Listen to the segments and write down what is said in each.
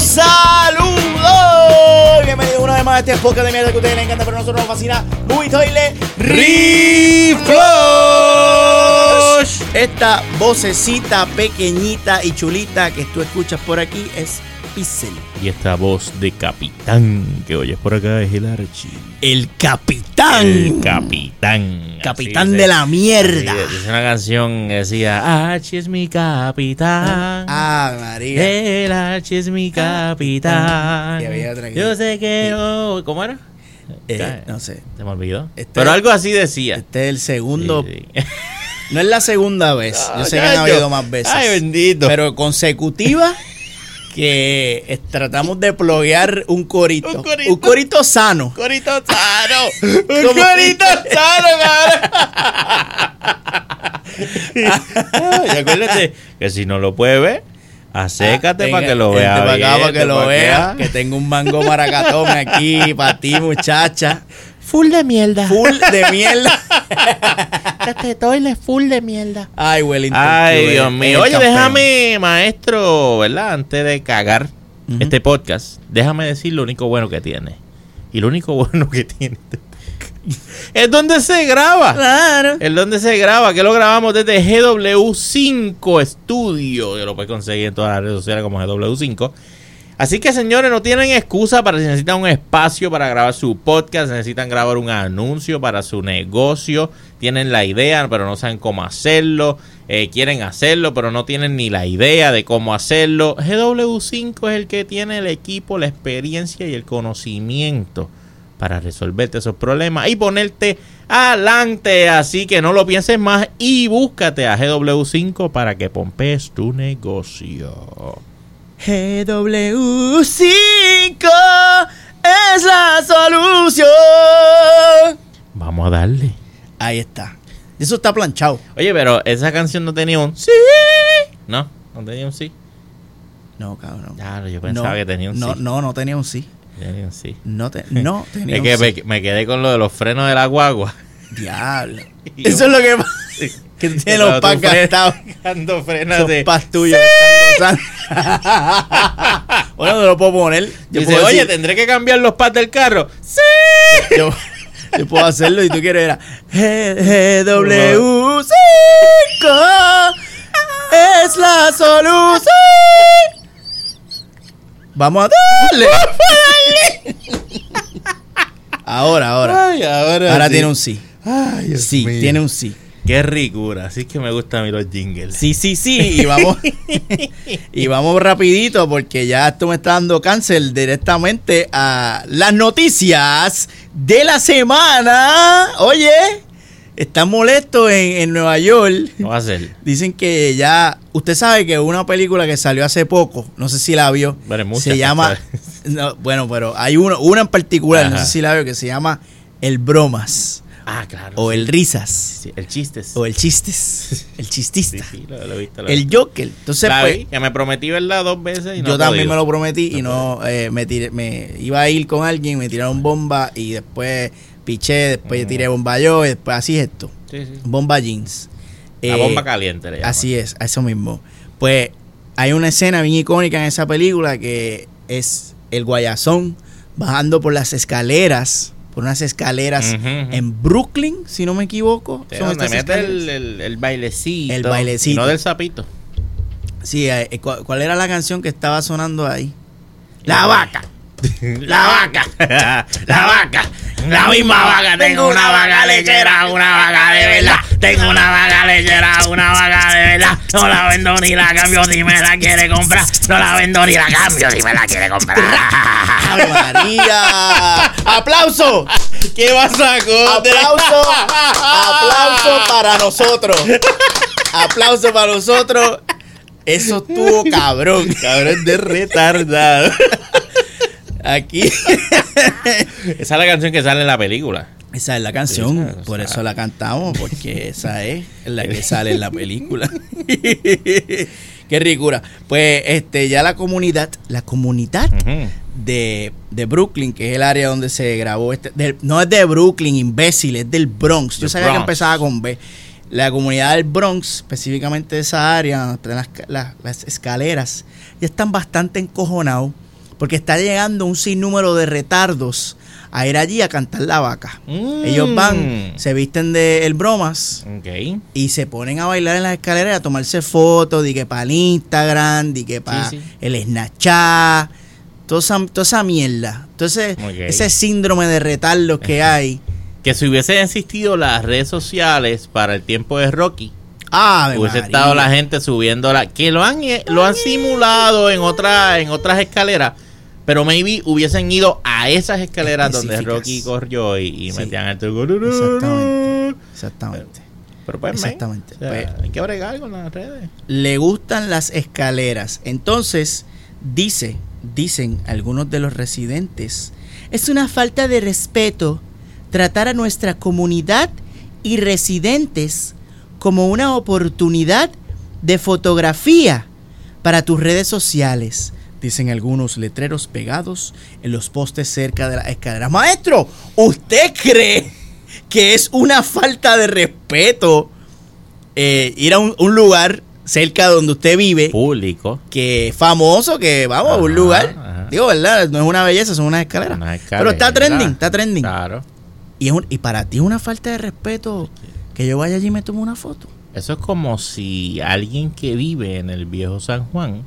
Saludos. Bienvenido una vez más a este podcast de mierda que a ustedes les encanta, pero nosotros nos fascina. Louis Toile Reflush. Esta vocecita pequeñita y chulita que tú escuchas por aquí es Pixel. Y esta voz de capitán que oyes por acá es el Archie. El capitán. El capitán. Capitán Así de la mierda. así Dice una canción que decía, Archie es mi capitán. Ah, María. El Archie es mi capitán. Y había otra Yo sé que... oh, ¿Cómo era? Eh, no sé. Se me olvidó. Este- Pero algo así decía. Este es el segundo. Sí, sí. No es la segunda vez. Yo sé que han habido más veces. Ay, bendito. Pero consecutiva que tratamos de pluguear un corito. Un corito. Un corito sano. corito sano. Un corito sano, cabrón. y acuérdate que si no lo puedes ver, acécate Ah, para que lo vente veas. pa' acá para que lo vea. Que tengo un mango maracatón aquí para ti, muchacha. Full de mierda. Full de mierda. Este toile full de mierda. Ay, Wellington. Ay, Dios mío. Oye, campeón. déjame, maestro, ¿verdad? Antes de cagar este podcast, déjame decir lo único bueno que tiene. Y lo único bueno que tiene este es donde se graba. Claro. El donde se graba, que lo grabamos desde GW5 Studio. Que lo puedes conseguir en todas las redes sociales como GW5. Así que señores, no tienen excusa para si necesitan un espacio para grabar su podcast, necesitan grabar un anuncio para su negocio, tienen la idea pero no saben cómo hacerlo, eh, quieren hacerlo pero no tienen ni la idea de cómo hacerlo. GW5 es el que tiene el equipo, la experiencia y el conocimiento para resolverte esos problemas y ponerte adelante. Así que no lo pienses más y búscate a GW5 para que pompees tu negocio. GW5 es la solución. Vamos a darle. Ahí está. Eso está planchado. Oye, pero esa canción no tenía un sí. No, no tenía un sí. No, cabrón. Claro, yo pensaba no, que tenía un no, sí. no, no tenía un sí. Tenía un sí. No, te, no tenía Es un que sí. me, me quedé con lo de los frenos de la guagua. Diablo. Eso es lo que pasa. Que tú tienes los packs gastados. Dando frenos Esos de... pas tuyos. gozando. bueno, no lo puedo poner. Yo Dice, puedo oye, decir- ¿tendré que cambiar los pads del carro? ¡Sí! yo, yo puedo hacerlo y tú quieres era GW5 es la solución. Vamos a darle. Ahora, ahora. Ay, ahora Ahora sí. tiene un sí. Ay, Dios Sí, mío. tiene un sí. Qué ricura. Así que me gustan a mí los jingles. Sí, sí, sí. Y vamos, y vamos rapidito porque ya esto me está dando cáncer directamente a las noticias de la semana. Oye, están molestos en, en Nueva York. ¿Qué va a hacer? Dicen que ya, usted sabe que una película que salió hace poco, no sé si la vio, Bueno, muchas se llama, no, bueno, pero hay uno, una en particular, no sé si la vio, que se llama El Bromas, Ah, claro. o. El Risas, Sí, el chiste. o El Chistes, El Chistista, Sí, sí, lo, lo he visto. lo he El. Joker. Entonces, La pues, vi, que me prometí verla dos veces y no yo también me lo prometí y No eh, me, tiré, me iba a ir con alguien, me tiraron bomba y después piché, después Mm. tiré bomba yo y después así es esto, Sí, sí. bomba jeans. La Eh, bomba caliente le. Así es, a eso mismo. Pues hay una escena bien icónica en esa película que es el guayazón bajando por las escaleras, por unas escaleras en Brooklyn, si no me equivoco. Sí, son donde mete el, escaleras. el, el bailecito. El bailecito. y no del sapito. Sí, eh, eh, ¿cuál, cuál era la canción que estaba sonando ahí? La vaca. La vaca. la vaca. La misma vaca. Tengo una vaca lechera, una vaca de verdad. Tengo una vaca lechera, una vaca de verdad. No la vendo ni la cambio si me la quiere comprar. No la vendo ni la cambio si me la quiere comprar. ¡Ave María! ¡Aplauso! ¿Qué vas a ¡Aplauso! ¡Aplauso para nosotros! ¡Aplauso para nosotros! Eso estuvo cabrón. Cabrón de retardado. Aquí. Esa es la canción que sale en la película. Esa es la canción, Esa, por eso la cantamos, porque esa es la que sale en la película. Qué ricura. Pues este ya la comunidad, la comunidad de, de Brooklyn, que es el área donde se grabó este, del- no es de Brooklyn, imbécil, es del Bronx. Yo sabía que empezaba con B. La comunidad del Bronx, específicamente de esa área, donde están las, las- las escaleras, ya están bastante encojonados Porque está llegando un sinnúmero de retardos a ir allí a cantar la vaca. Ellos van, Mm. se visten de el bromas y se ponen a bailar en las escaleras y a tomarse fotos, di que para el Instagram, di que para Sí, sí. el Snapchat, toda esa, toda esa mierda. Entonces, ese síndrome de retardos que hay. Que si hubiesen existido las redes sociales para el tiempo de Rocky, Ah, hubiese estado la gente subiendo la que lo han eh, lo han simulado en otra en otras escaleras, pero maybe hubiesen ido a esas escaleras donde. Rocky corrió y, y Sí. metían el Exactamente. Exactamente. Pero pues, man, Exactamente. o sea, Pues- hay que bregar con las redes. le gustan las escaleras. Entonces, dice, dicen algunos de los residentes, es una falta de respeto tratar a nuestra comunidad y residentes como una oportunidad de fotografía para tus redes sociales. Dicen algunos letreros pegados en los postes cerca de las escaleras. Maestro, ¿usted cree que es una falta de respeto eh, ir a un, un lugar cerca donde usted vive, Público. que es famoso, que vamos a un Ajá, lugar. ajá. Digo, ¿verdad? No es una belleza, son unas escaleras. Unas Pero está trending, está trending. Claro. Y, es un- y para ti es una falta de respeto que yo vaya allí y me tome una foto. Eso es como si alguien que vive en el viejo San Juan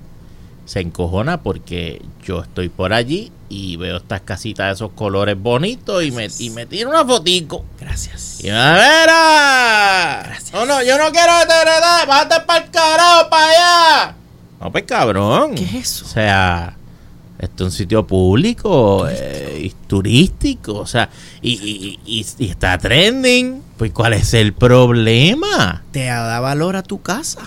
se encojona porque yo estoy por allí y veo estas casitas de esos colores bonitos y me, y me tiro una fotico. Gracias. Y me vera. No, no, yo no quiero heredad. Bájate para el carajo, para allá. No, pues cabrón. ¿Qué es eso? O sea, esto es un sitio público, eh, y turístico, o sea, y- y- y está trending. Pues, ¿cuál es el problema? Te da valor a tu casa.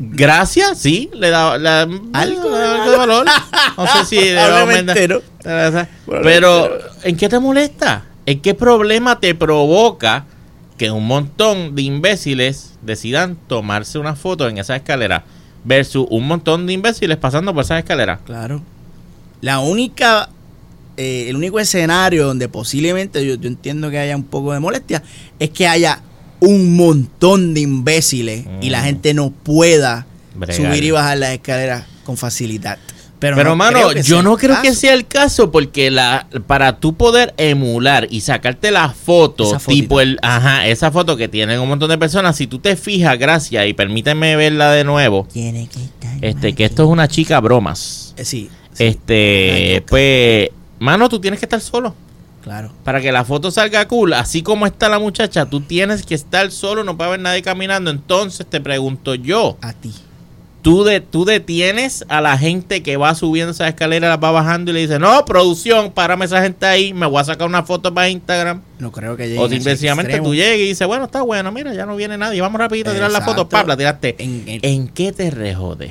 Gracias, sí, le da, le da- Algo de da algo de valor. No sé si le va a aumentar. Pero, ¿en qué te molesta? ¿En qué problema te provoca que un montón de imbéciles decidan tomarse una foto en esa escalera versus un montón de imbéciles pasando por esa escalera? Claro. La única, eh, el único escenario donde posiblemente yo, yo entiendo que haya un poco de molestia es que haya un montón de imbéciles y la Mm. gente no pueda Bregar. subir y bajar las escaleras con facilidad. Pero, Pero, no mano, yo no creo que sea el caso porque la para tú poder emular y sacarte la foto, tipo el, ajá, esa foto que tienen un montón de personas, si tú te fijas, gracias, y permíteme verla de nuevo, que este, que esto es una chica bromas. Eh, sí, sí, Este, pues, mano, tú tienes que estar solo. Claro. Para que la foto salga cool, así como está la muchacha, tú tienes que estar solo, no puede haber nadie caminando. Entonces te pregunto yo, A ti. tú, de, tú detienes a la gente que va subiendo esa escalera, la va bajando y le dices, no, producción, párame esa gente ahí, me voy a sacar una foto para Instagram. No creo que llegue. O simplemente tú llegues y dices, bueno, está bueno, mira, ya no viene nadie, vamos rapidito a tirar la foto, pap, la tiraste. En, en- ¿En qué te rejode?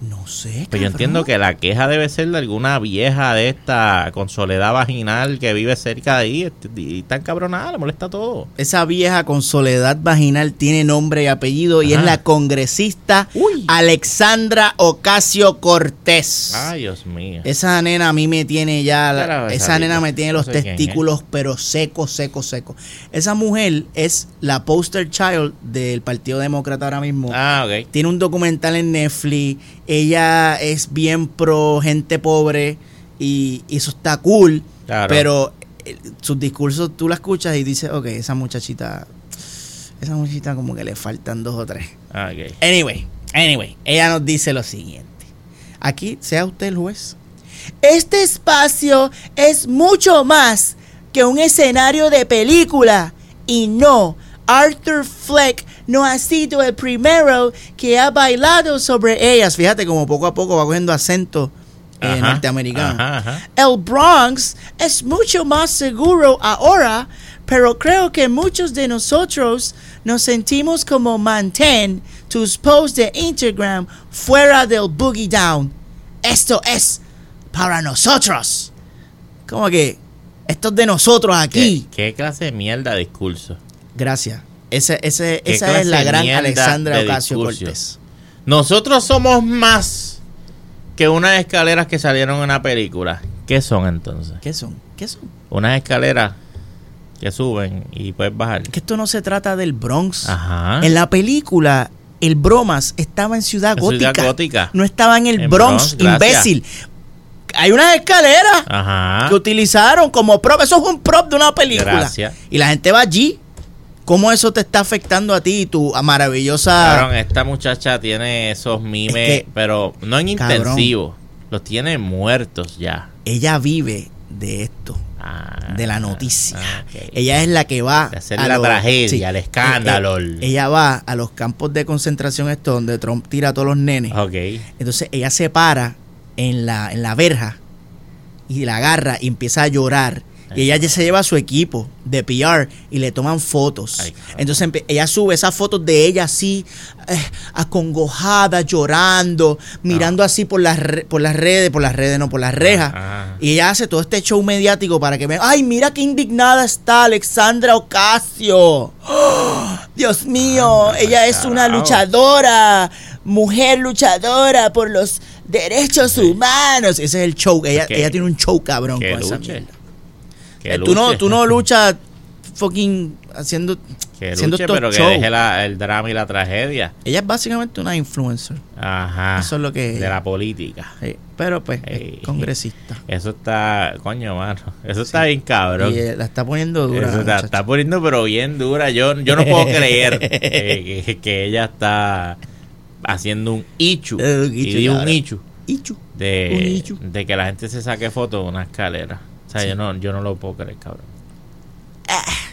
no sé. Pues yo entiendo que la queja debe ser de alguna vieja de esta con soledad vaginal que vive cerca de ahí este, y tan cabronada, le molesta todo. Esa vieja con soledad vaginal tiene nombre y apellido y es la congresista Uy. Alexandra Ocasio Cortés. Ay, Dios mío. Esa nena a mí me tiene ya, la- esa nena me tiene los No sé testículos pero secos, secos, secos. Esa mujer es la poster child del Partido Demócrata ahora mismo. Ah, ok. Tiene un documental en Netflix. Ella es bien pro gente pobre y, y eso está cool. Claro. Pero eh, sus discursos tú la escuchas y dices, ok, esa muchachita, esa muchachita como que le faltan dos o tres. Ah. Anyway, anyway, ella nos dice lo siguiente. Aquí, sea usted el juez. Este espacio es mucho más que un escenario de película. Y no, Arthur Fleck no ha sido el primero que ha bailado sobre ellas. Fíjate como poco a poco va cogiendo acento eh, Ajá, norteamericano. Ajá, ajá. El Bronx es mucho más seguro ahora, pero creo que muchos de nosotros nos sentimos como mantén tus posts de Instagram fuera del boogie down. Esto es para nosotros. Como que esto es de nosotros ¿Qué, aquí. qué clase de mierda de discurso? Gracias. Ese, ese, ¿Qué esa es la gran Alexandra Ocasio? Cortés. Nosotros somos más que unas escaleras que salieron en una película. ¿Qué son entonces? ¿Qué son? ¿Qué son? Unas escaleras que suben y puedes bajar. Que esto no se trata del Bronx. Ajá. En la película, el Bromas estaba en Ciudad En Gótica. Ciudad Gótica. No estaba en el En Bronx, imbécil. hay unas escaleras Ajá. que utilizaron como prop. Eso es un prop de una película. Gracias. Y la gente va allí. ¿Cómo eso te está afectando a ti y tu maravillosa... Cabrón, esta muchacha tiene esos mimes, Es que- pero no en Cabrón. intensivo. Los tiene muertos ya. Ella vive de esto. Ah, de la noticia. ah. Ella es la que va De hacer a la los- tragedia, el escándalo, eh, eh, el- ella va a los campos de concentración estos donde Trump tira a todos los nenes. Ok. Entonces ella se para en la, en la verja y la agarra y empieza a llorar. Y ella ya se lleva a su equipo de PR y le toman fotos. Ay. Entonces ella sube esas fotos de ella así, eh, acongojada, llorando, mirando así por las, por las redes, por las redes, no, por las rejas. Ah. Y ella hace todo este show mediático para que vean, ay, mira qué indignada está Alexandra Ocasio. ¡Oh! Dios mío, ella es una luchadora, mujer luchadora por los derechos humanos. Ese es el show. Ella, tiene un show cabrón con esa mierda. Eh, tú, no, tú no luchas fucking haciendo, Que haciendo luche, estos pero que deje la- el drama y la tragedia. Ella es básicamente una influencer. Ajá. Eso es lo que- De la política. Sí, pero pues Ey. es congresista. Eso está, coño, mano. Eso está bien cabrón. Y eh, la está poniendo dura. Eso la está, poniendo pero bien dura. Yo, yo no puedo creer eh, que, que ella está haciendo un ichu. Eh, y un ichu Ichu. Un de, ichu. de que la gente se saque fotos de una escalera. O sea, Sí. yo no, yo no lo puedo creer, cabrón.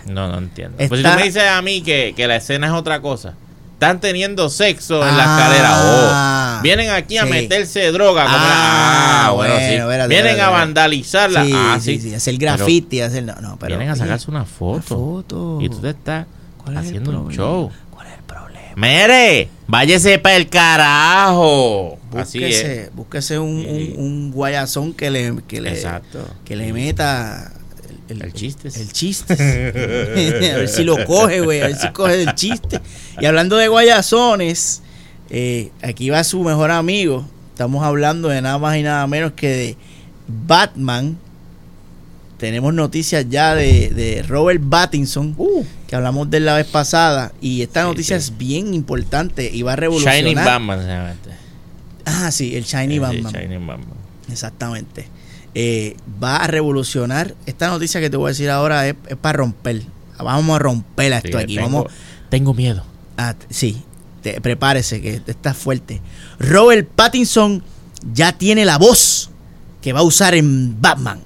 No, no entiendo. Está- Pues si tú me dices a mí que, que la escena es otra cosa. Están teniendo sexo en la Ah, escalera. Oh, vienen aquí a sí. meterse droga. como la- Ah, ah, bueno, bueno, sí. vienen a vandalizarla. Sí, ah, sí, sí. sí, hacer graffiti, hacer no, no, pero vienen a sacarse una una foto. Y tú te estás ¿Cuál es el haciendo un show. ¿Cuál es el problema? Mere, váyase para el carajo. Así Búsquese, es. búsquese un, Sí. un, un guayazón que le, que le, Exacto. que le meta el, El chiste. El chiste. a ver si lo coge, güey. A ver si coge el chiste. Y hablando de guayazones, eh, aquí va su mejor amigo. Estamos hablando de nada más y nada menos que de Batman. Tenemos noticias ya de, de Robert Pattinson, Uh, que hablamos de la vez pasada. Y esta Sí, noticia sí. es bien importante y va a revolucionar. Shining Batman este. Ah, sí, el Shiny Batman. Shining Batman. Exactamente. Eh, va a revolucionar. Esta noticia que te voy a decir ahora es, es para romper. Vamos a romper a esto Sí, aquí. tengo, Vamos tengo miedo. a, sí, te- prepárese que está fuerte. Robert Pattinson ya tiene la voz que va a usar en Batman.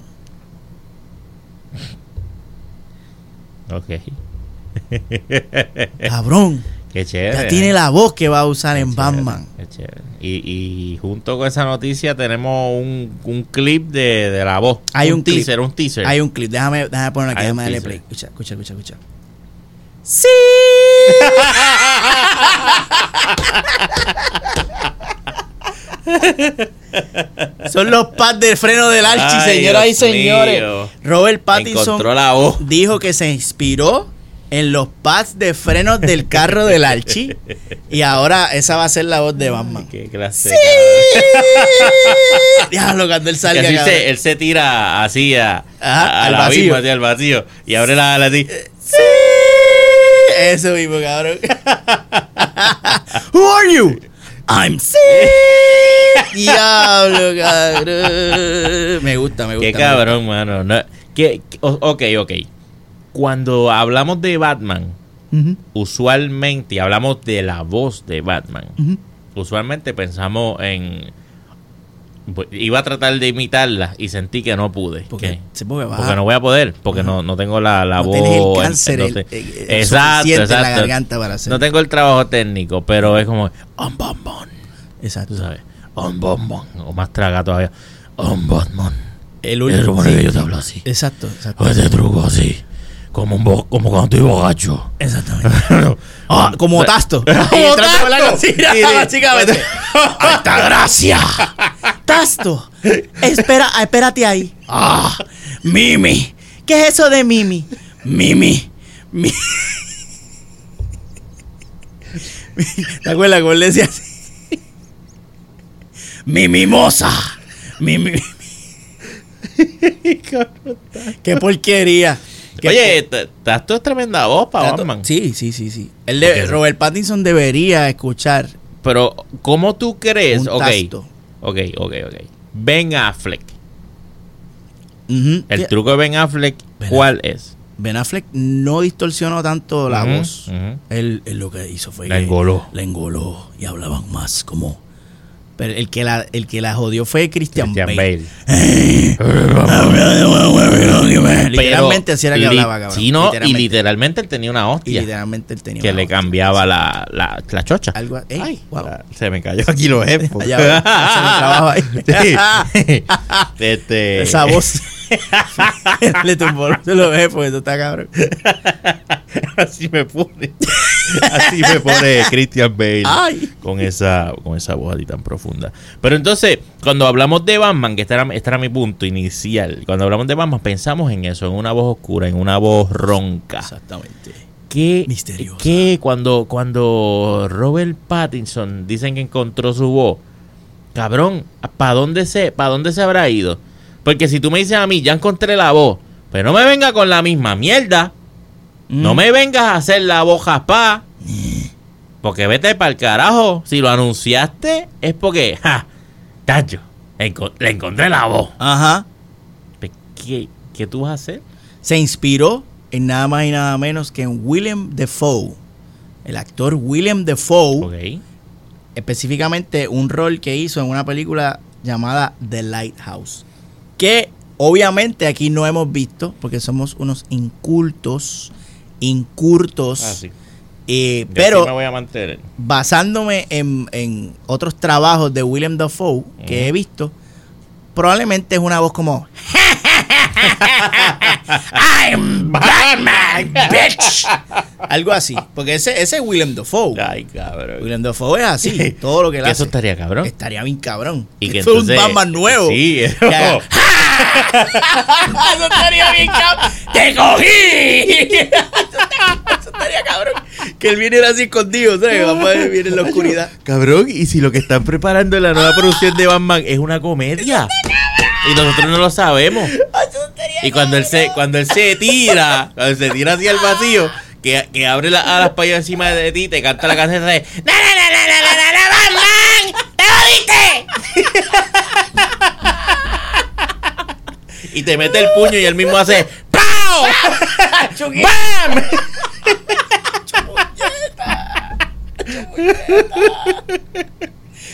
Ok. Cabrón. Qué chévere. Ya tiene la voz que va a usar Qué en chévere, Batman. qué chévere. Y, y junto con esa noticia tenemos un, un clip de, de la voz. Hay un clip. teaser, un teaser. Hay un clip. Déjame, déjame ponerlo aquí. Un Déjame darle play. Escucha, escucha, escucha, escucha. ¡Sí! Son los pads de freno del Archie, Ay, señoras y señores. mío. Robert Pattinson dijo que se inspiró en los pads de frenos del carro del Archie y ahora esa va a ser la voz de Batman. Qué clase. Diablo, cuando él salga. así se, él se tira así a, Ajá, a- al al vacío. abismo, así, al vacío. Y abre la ala así. Sí. Eso mismo, cabrón. Who are you? I'm sick. Diablo, cabrón. Me gusta, me gusta. Qué cabrón, mano. No, que, ok, ok. Cuando hablamos de Batman, usualmente hablamos de la voz de Batman. Usualmente pensamos en. Bu- Iba a tratar de imitarla y sentí que no pude. Porque, ¿Qué? sí, porque no voy a poder, porque no, no tengo la, la no voz. el cáncer no el- te- el- el exacto, suficiente en la exacto. garganta para hacer. No tengo el trabajo técnico, pero es como. "Um, Batman", Exacto. Tú sabes. "Um, Batman", O más traga todavía. "Um, Batman". El Se último. supone sí. que yo te hablo así. Exacto, exacto. O ese truco así. Como, un bo- como cuando estoy borracho. Exactamente. Ah, como tasto. Como con la Tasto. cocina, Sí, sí. básicamente. ¡Alta gracia! Tasto. Espera, espérate ahí. Ah, Mimi. ¿Qué es eso de Mimi? Mimi. Mi- ¿Te acuerdas cómo él decía así? Mi mimosa. Mi, mi- Qué porquería. Oye, t- Tasto es tremenda voz para Batman. Sí, sí, sí, sí. El de. Robert Pattinson debería escuchar Pero, ¿cómo tú crees? un Ok, tasto. ok, ok, ok. Ben Affleck. El truco de Ben Affleck, Ben ¿cuál es? Ben Affleck no distorsionó tanto la voz. Él, él lo que hizo fue La engoló. La engoló y hablaban más como... Pero el que la, el que la jodió fue Christian, Christian Bale. Bale. Literalmente así era que hablaba, cabrón. Sí, no, y Literalmente. literalmente él tenía una Y hostia literalmente él tenía que una le hostia. cambiaba la, la, la chocha. Algo, ey, Ay, wow. la- se me cayó aquí los jefos. Allá ahí. Este, Esa voz. le tumbó se lo ve, pues eso está cabrón. así me pone. Así me pone Christian Bale. Ay. Con esa, con esa voz así tan profunda. Pero entonces, cuando hablamos de Batman, que este era, este era mi punto inicial, cuando hablamos de Batman, pensamos en eso, en una voz oscura, en una voz ronca. Exactamente. que, Misteriosa. que cuando, cuando Robert Pattinson dicen que encontró su voz, cabrón, ¿para dónde se, para dónde se habrá ido? Porque si tú me dices a mí, ya encontré la voz, pero no me venga con la misma mierda, no Mm. me vengas a hacer la voz jaspá, porque vete para el carajo, si lo anunciaste es porque, ja, tacho, enco- le encontré la voz. Ajá. Pe- ¿Qué, ¿Qué tú vas a hacer? Se inspiró en nada más y nada menos que en William Defoe. El actor William Defoe. Ok. específicamente un rol que hizo en una película llamada The Lighthouse, que obviamente aquí no hemos visto porque somos unos incultos, incurtos, Ah, sí. eh, pero me voy a mantener. basándome en, en otros trabajos de William Dafoe que he visto, probablemente es una voz como I'm Batman, bitch. Algo así, porque ese, ese es William Dafoe. Ay, cabrón. William Dafoe es así, todo lo que él hace. eso estaría cabrón. Estaría bien cabrón. Y que Eso es un Batman nuevo. Sí, eso. Eso estaría bien cabrón. ¡Te cogí! eso estaría cabrón. Que él viniera así escondido, ¿sabes? Vamos a ver, viene en la oscuridad. Cabrón, y si lo que están preparando en la nueva producción de Batman es una comedia. Y nosotros no lo sabemos. Y cuando él se, cuando él se tira, cuando se tira hacia el vacío, que, que abre las alas para allá encima de ti, te canta la canción de ¡Na, na, na, na, na, na, na, Batman! ¡Te jodiste! Y te mete el puño y él mismo hace ¡Pau! ¡Bam!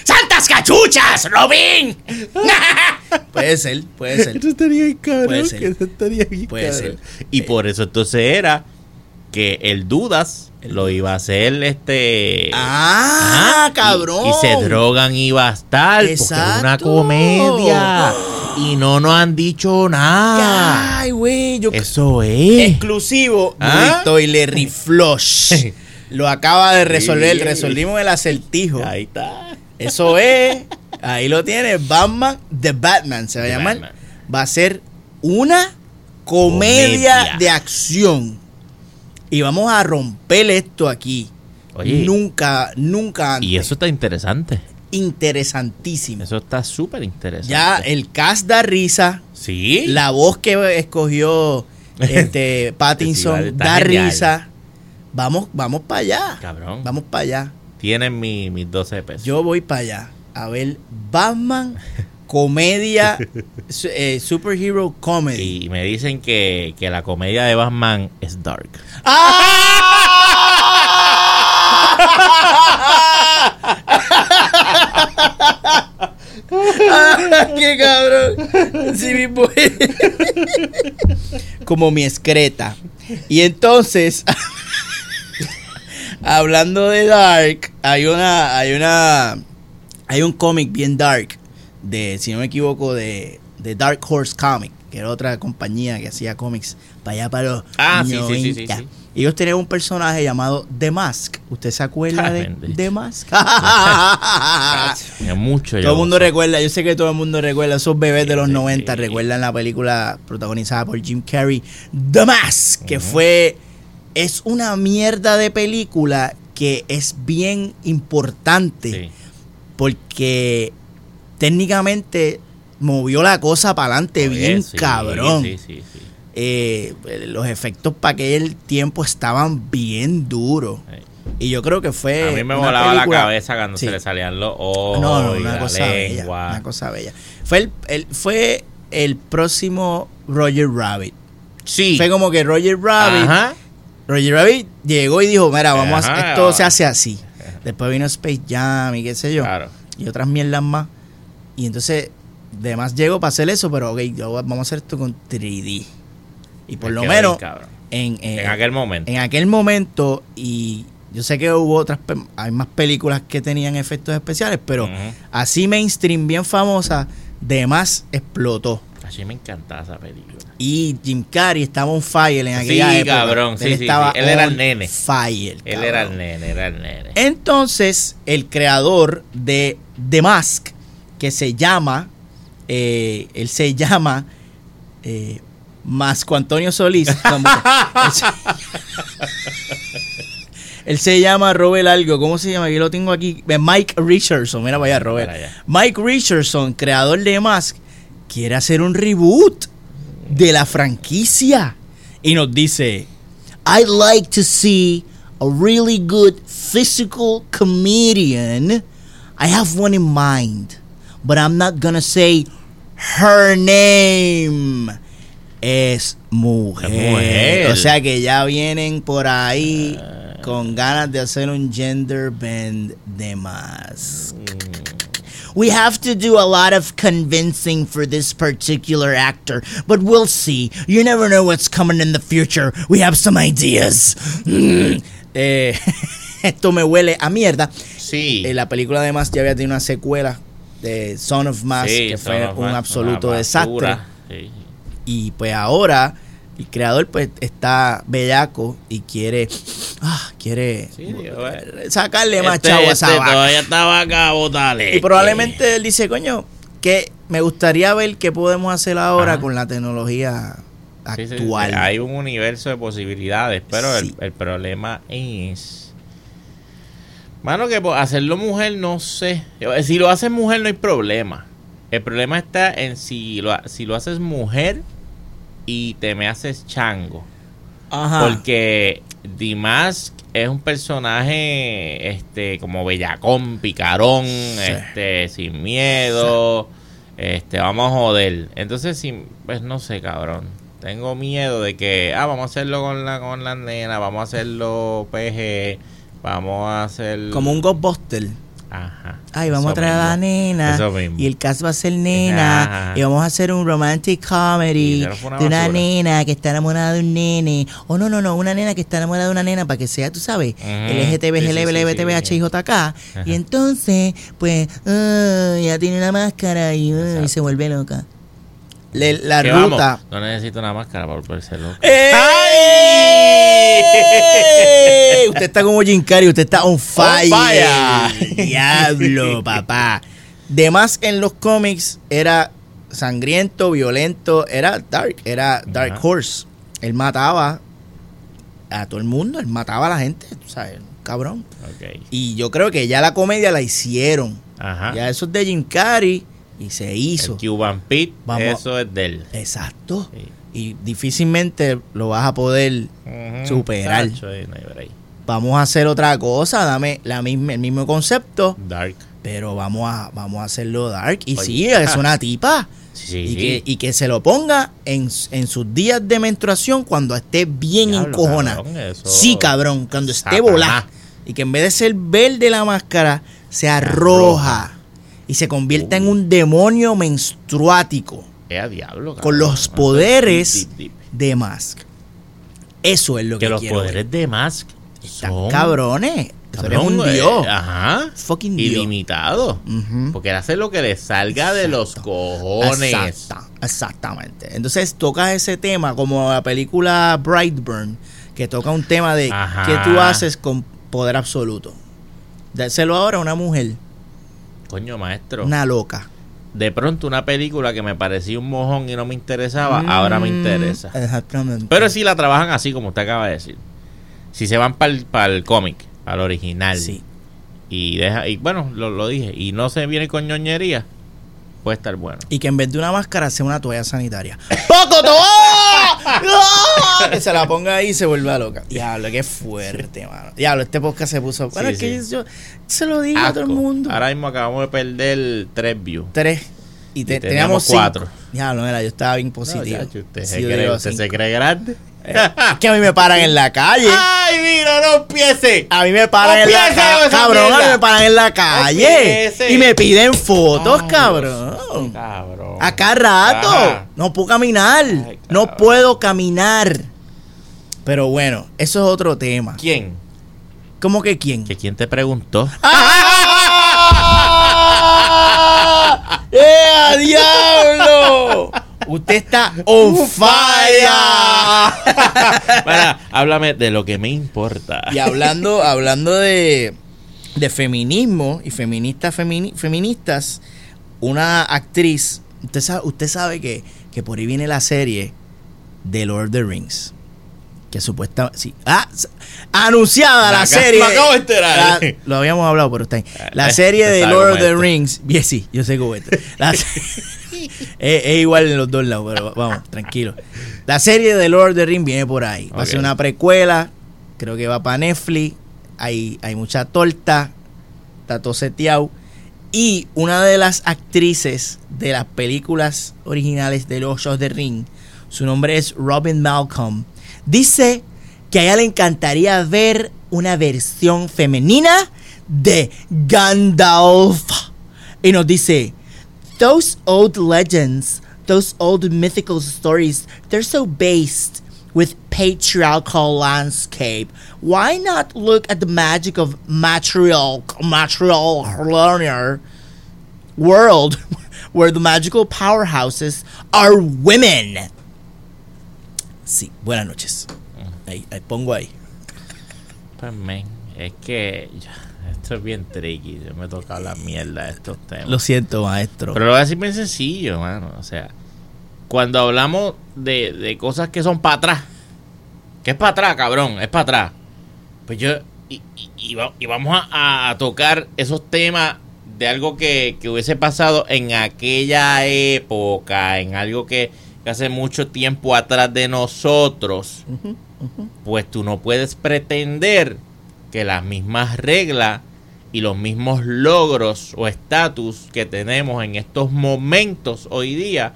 ¡Santas cachuchas, Robin! puede ser, puede ser. Eso estaría bien cabrón. Puede ser. Eso estaría bien Puede cabrón. ser. Y por eso entonces era que el Dudas lo iba a hacer este. ¡Ah, y- cabrón! Y, se drogan iba a estar. Porque es una Exacto. comedia. Y no nos han dicho nada. Ay, güey, Eso es. exclusivo ¿Ah? Toilet Reflush. Lo acaba de resolver, Sí. resolvimos el acertijo. Ahí está. Eso es. Ahí lo tienes. Batman The Batman se va a llamar. Batman. Va a ser una comedia, Comedia. de acción. Y vamos a romper esto aquí. Oye. Nunca, nunca antes. Y eso está interesante. Interesantísimo. Eso está súper interesante. Ya el cast da risa. Sí. La voz que escogió este Pattinson Sí, da genial. risa. Vamos, vamos para allá. Cabrón. Vamos para allá. Tienen mi- mis 12 pesos. Yo voy para allá a ver Batman, comedia, eh, superhero comedy. Y me dicen que, que la comedia de Batman es dark. ¡Ah, ¡Qué cabrón! Sí, es. Como mi excreta. Y entonces, hablando de Dark, hay una, hay una, hay un cómic bien dark de, si no me equivoco, de, de Dark Horse Comic, que era otra compañía que hacía cómics para allá para los Ah, sí, sí, sí, sí, 90. sí. Ellos tenían un personaje llamado The Mask. ¿Usted se acuerda Ah, de. The Mask? Mucho Todo el mundo recuerda, yo sé que todo el mundo recuerda, esos bebés de los Sí. 90 recuerdan la película protagonizada por Jim Carrey, The Mask, que fue, es una mierda de película que es bien importante Sí. Porque técnicamente movió la cosa para adelante bien sí, cabrón. Sí, sí, sí. Eh, los efectos para aquel tiempo estaban bien duros. Y yo creo que fue... A mí me volaba la cabeza cuando se le salían los ojos no, no, y una la cosa bella, una cosa bella. Fue el, el- fue el próximo Roger Rabbit. Sí. Fue como que Roger Rabbit, Ajá. Roger Rabbit llegó y dijo, mira, vamos a Ajá. esto se hace así. Después vino Space Jam y qué sé yo. Claro. y otras mierdas más. Y entonces, además llegó para hacer eso, pero ok, yo- vamos a hacer esto con 3D. Y por Me lo menos, cabrón. en, eh, En aquel momento. en aquel momento, y yo sé que hubo otras, hay más películas que tenían efectos especiales, pero así mainstream, bien famosa, de más explotó. Así me encantaba esa película. Y Jim Carrey estaba on fire en Sí, aquella época. cabrón, Él sí, sí, estaba sí. Él era el nene. Fire. Él era el nene, era el nene. Entonces, el creador de The Mask, que se llama, eh, él se llama eh, Masco Antonio Solís. Él, se, llama Robert Algo, ¿cómo se llama? Yo lo tengo aquí. Mike Richardson, mira vaya Robert. Para allá. Mike Richardson, creador de Mask, quiere hacer un reboot de la franquicia. Y nos dice, I'd like to see a really good physical comedian. I have one in mind, but I'm not gonna say her name. Es mujer. Es mujer. O sea que ya vienen por ahí con ganas de hacer un gender bend de más. We have to do a lot of convincing for this particular actor, but we'll see. You never know what's coming in the future. We have some ideas. Mm. Eh, esto me huele a mierda. Sí. Eh, la película además ya había tenido una secuela de Son of Mask, Sí, que fue un absoluto desastre. Sí. Y pues ahora el creador pues está bellaco y quiere ah, quiere Sí, eh. sacarle más Este- chavo a esa este vaca. todavía estaba acá, botale. Y probablemente él dice, coño, que me gustaría ver qué podemos hacer ahora Ajá. con la tecnología sí, actual. sí, Hay un universo de posibilidades, pero el, el problema es. Mano, que hacerlo mujer, no sé. Si lo haces mujer, no hay problema. El problema está en si lo, si lo haces mujer y te me haces chango. Ajá. Porque Dimask es un personaje este como bellacón, picarón, este sin miedo, este vamos a joder. Entonces, si, pues no sé, cabrón. Tengo miedo de que ah, vamos a hacerlo con la con la nena, vamos a hacerlo PG, vamos a hacer Como un Ghostbuster. Ajá. Ay, vamos a traer a la nena. Eso mismo. Y el cast va a ser nena. Ajá. Y vamos a hacer un romantic comedy de una basura. nena que está enamorada de un nene. O no, no, no, una nena que está enamorada de una nena para que sea, tú sabes. LGTB. IJK. Y entonces, pues, ah, ya tiene una máscara y, ah, y se vuelve loca. Le- la ruta. vamos, no necesito una máscara para volverse loco. ¡Ey! Usted está como Jim Carrey, usted está on fire. fire. Diablo, papá. De más en los cómics era sangriento, violento, era dark, era Dark Ajá. Horse. Él mataba a todo el mundo, él mataba a la gente, tú sabes, cabrón. Y yo creo que ya la comedia la hicieron. Ajá. Ya eso es de Jim Carrey y se hizo. El Cuban Pete, eso es de él. Exacto. Sí. Y difícilmente lo vas a poder. Superar. Tacho, no vamos a hacer otra cosa, dame la misma, el mismo concepto, Dark. pero vamos a, vamos a hacerlo dark. Y Oye. sí, es una tipa. Sí, Y, sí. que, y que se lo ponga en, en sus días de menstruación cuando esté bien Diablo, encojona. cabrón, eso- Sí, cabrón, cuando esté volada. Y que en vez de ser verde la máscara, sea roja. Y se convierta en un demonio menstruático Es a diablo, cabrón. con los poderes Deep, deep, deep. de Mask. Eso es lo que, Que los quiero ver. poderes de Mask Están son... cabrones. Cabrón, un eh, dios. Ajá. Fucking dios. Ilimitado. Porque él hace lo que le salga de los cojones. Exacta- exactamente. Entonces tocas ese tema como la película Brightburn, que toca un tema de Ajá. qué tú haces con poder absoluto. Dáselo ahora a una mujer, Coño, maestro. una loca. De pronto una película que me parecía un mojón y no me interesaba, ahora me Mm, interesa. Exactamente. Pero si la trabajan así, como usted acaba de decir. Si se van para el, cómic, para el original. Sí. Y deja, y bueno, lo, lo dije. Y no se viene con ñoñería, puede estar bueno. Y que en vez de una máscara sea una toalla sanitaria. ¡Poco to-. Que se la ponga ahí y se vuelva loca. Diablo, qué fuerte, mano. Diablo, este podcast se puso. Bueno, Sí, es que sí. yo se lo digo a todo el mundo. Ahora mismo acabamos de perder tres views. Tres. Y, te- Y teníamos teníamos cuatro. Ya, no era, yo estaba bien No, positivo. chacho, usted, Sí, se, cree, usted se cree grande. Es que a mí me paran en la calle. ¡Ay, mira, no empiece! A mí me paran en la calle. Cabrón, a mí me paran en la calle. Y me piden fotos, Ay, cabrón. Cabrón. Acá rato. Ajá. No puedo caminar. Ay, no puedo caminar. Pero bueno, eso es otro tema. ¿Quién? ¿Cómo que quién? ¿Que quién te preguntó? ¡Ah! ¡Eh, diablo! Usted está on fire. Para, háblame de lo que me importa. Y hablando, hablando de, de feminismo y feministas femini- feministas, una actriz, usted sabe, usted sabe que, que por ahí viene la serie de Lord of the Rings. Que supuestamente. Sí, ah, anunciada la serie. me acabo de enterar. La- lo habíamos hablado, pero está ahí. La Eh, serie de Lord of the. Rings. Bien, sí, yo sé cómo es es, es igual en los dos lados, pero vamos, tranquilo. La serie de Lord of the Rings viene por ahí. Va a ser una precuela. Creo que va para Netflix. Hay, hay mucha torta. Está todo seteado. Y una de las actrices de las películas originales de Los of the Ring, su nombre es Robin Malcolm, dice que a ella le encantaría ver una versión femenina de Gandalf. Y nos dice, those old legends, those old mythical stories, they're so based with patriarchal landscape. Why not look at the magic of material material learner world where the magical powerhouses are women? Sí, buenas noches. Ahí, ahí pongo ahí. Pues, men, es que ya, esto es bien tricky. Yo me toca la mierda de estos temas. Lo siento, maestro. Pero lo voy a decir bien sencillo, mano. O sea, cuando hablamos de, de cosas que son para atrás, que es para atrás, cabrón, es para atrás. Pues yo, y, y vamos a, a tocar esos temas de algo que, que hubiese pasado en aquella época, en algo que, que hace mucho tiempo atrás de nosotros. Pues tú no puedes pretender que las mismas reglas y los mismos logros o estatus que tenemos en estos momentos hoy día,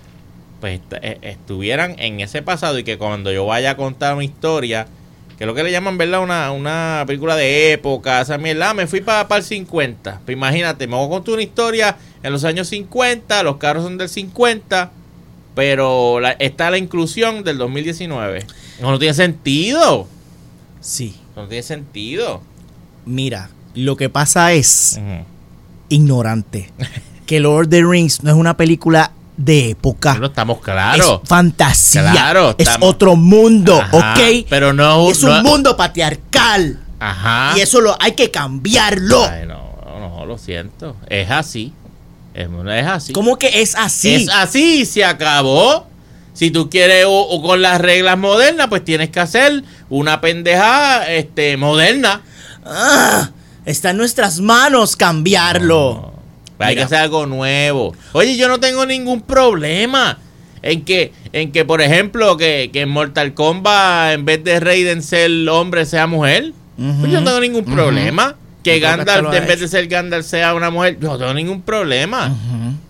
pues est- eh, estuvieran en ese pasado y que cuando yo vaya a contar una historia, que es lo que le llaman, ¿verdad? Una, una película de época, esa mierda, ah, me fui para el 50. Pues imagínate, me voy a contar una historia en los años 50, los carros son del 50, pero la- está la inclusión del 2019. No, no tiene sentido. Sí. No tiene sentido. Mira, lo que pasa es ignorante. que Lord of the Rings no es una película de época. Bueno, estamos claros. Es fantasía. Claro, es otro mundo, Ajá, ¿ok? Pero no es un no- mundo patriarcal. Ajá. Y eso lo hay que cambiarlo. Ay, no, no, lo siento. Es así. Es, es así. ¿Cómo que es así? Es así, se acabó. Si tú quieres o, o con las reglas modernas, pues tienes que hacer una pendejada este, moderna. Ah, está en nuestras manos cambiarlo. No, hay Mira. que hacer algo nuevo. Oye, yo no tengo ningún problema en que, en que por ejemplo, que, que en Mortal Kombat, en vez de Raiden ser hombre, sea mujer. Pues yo no tengo ningún problema. Que Gandalf, en vez de ser Gandalf, sea una mujer. Yo no tengo ningún problema.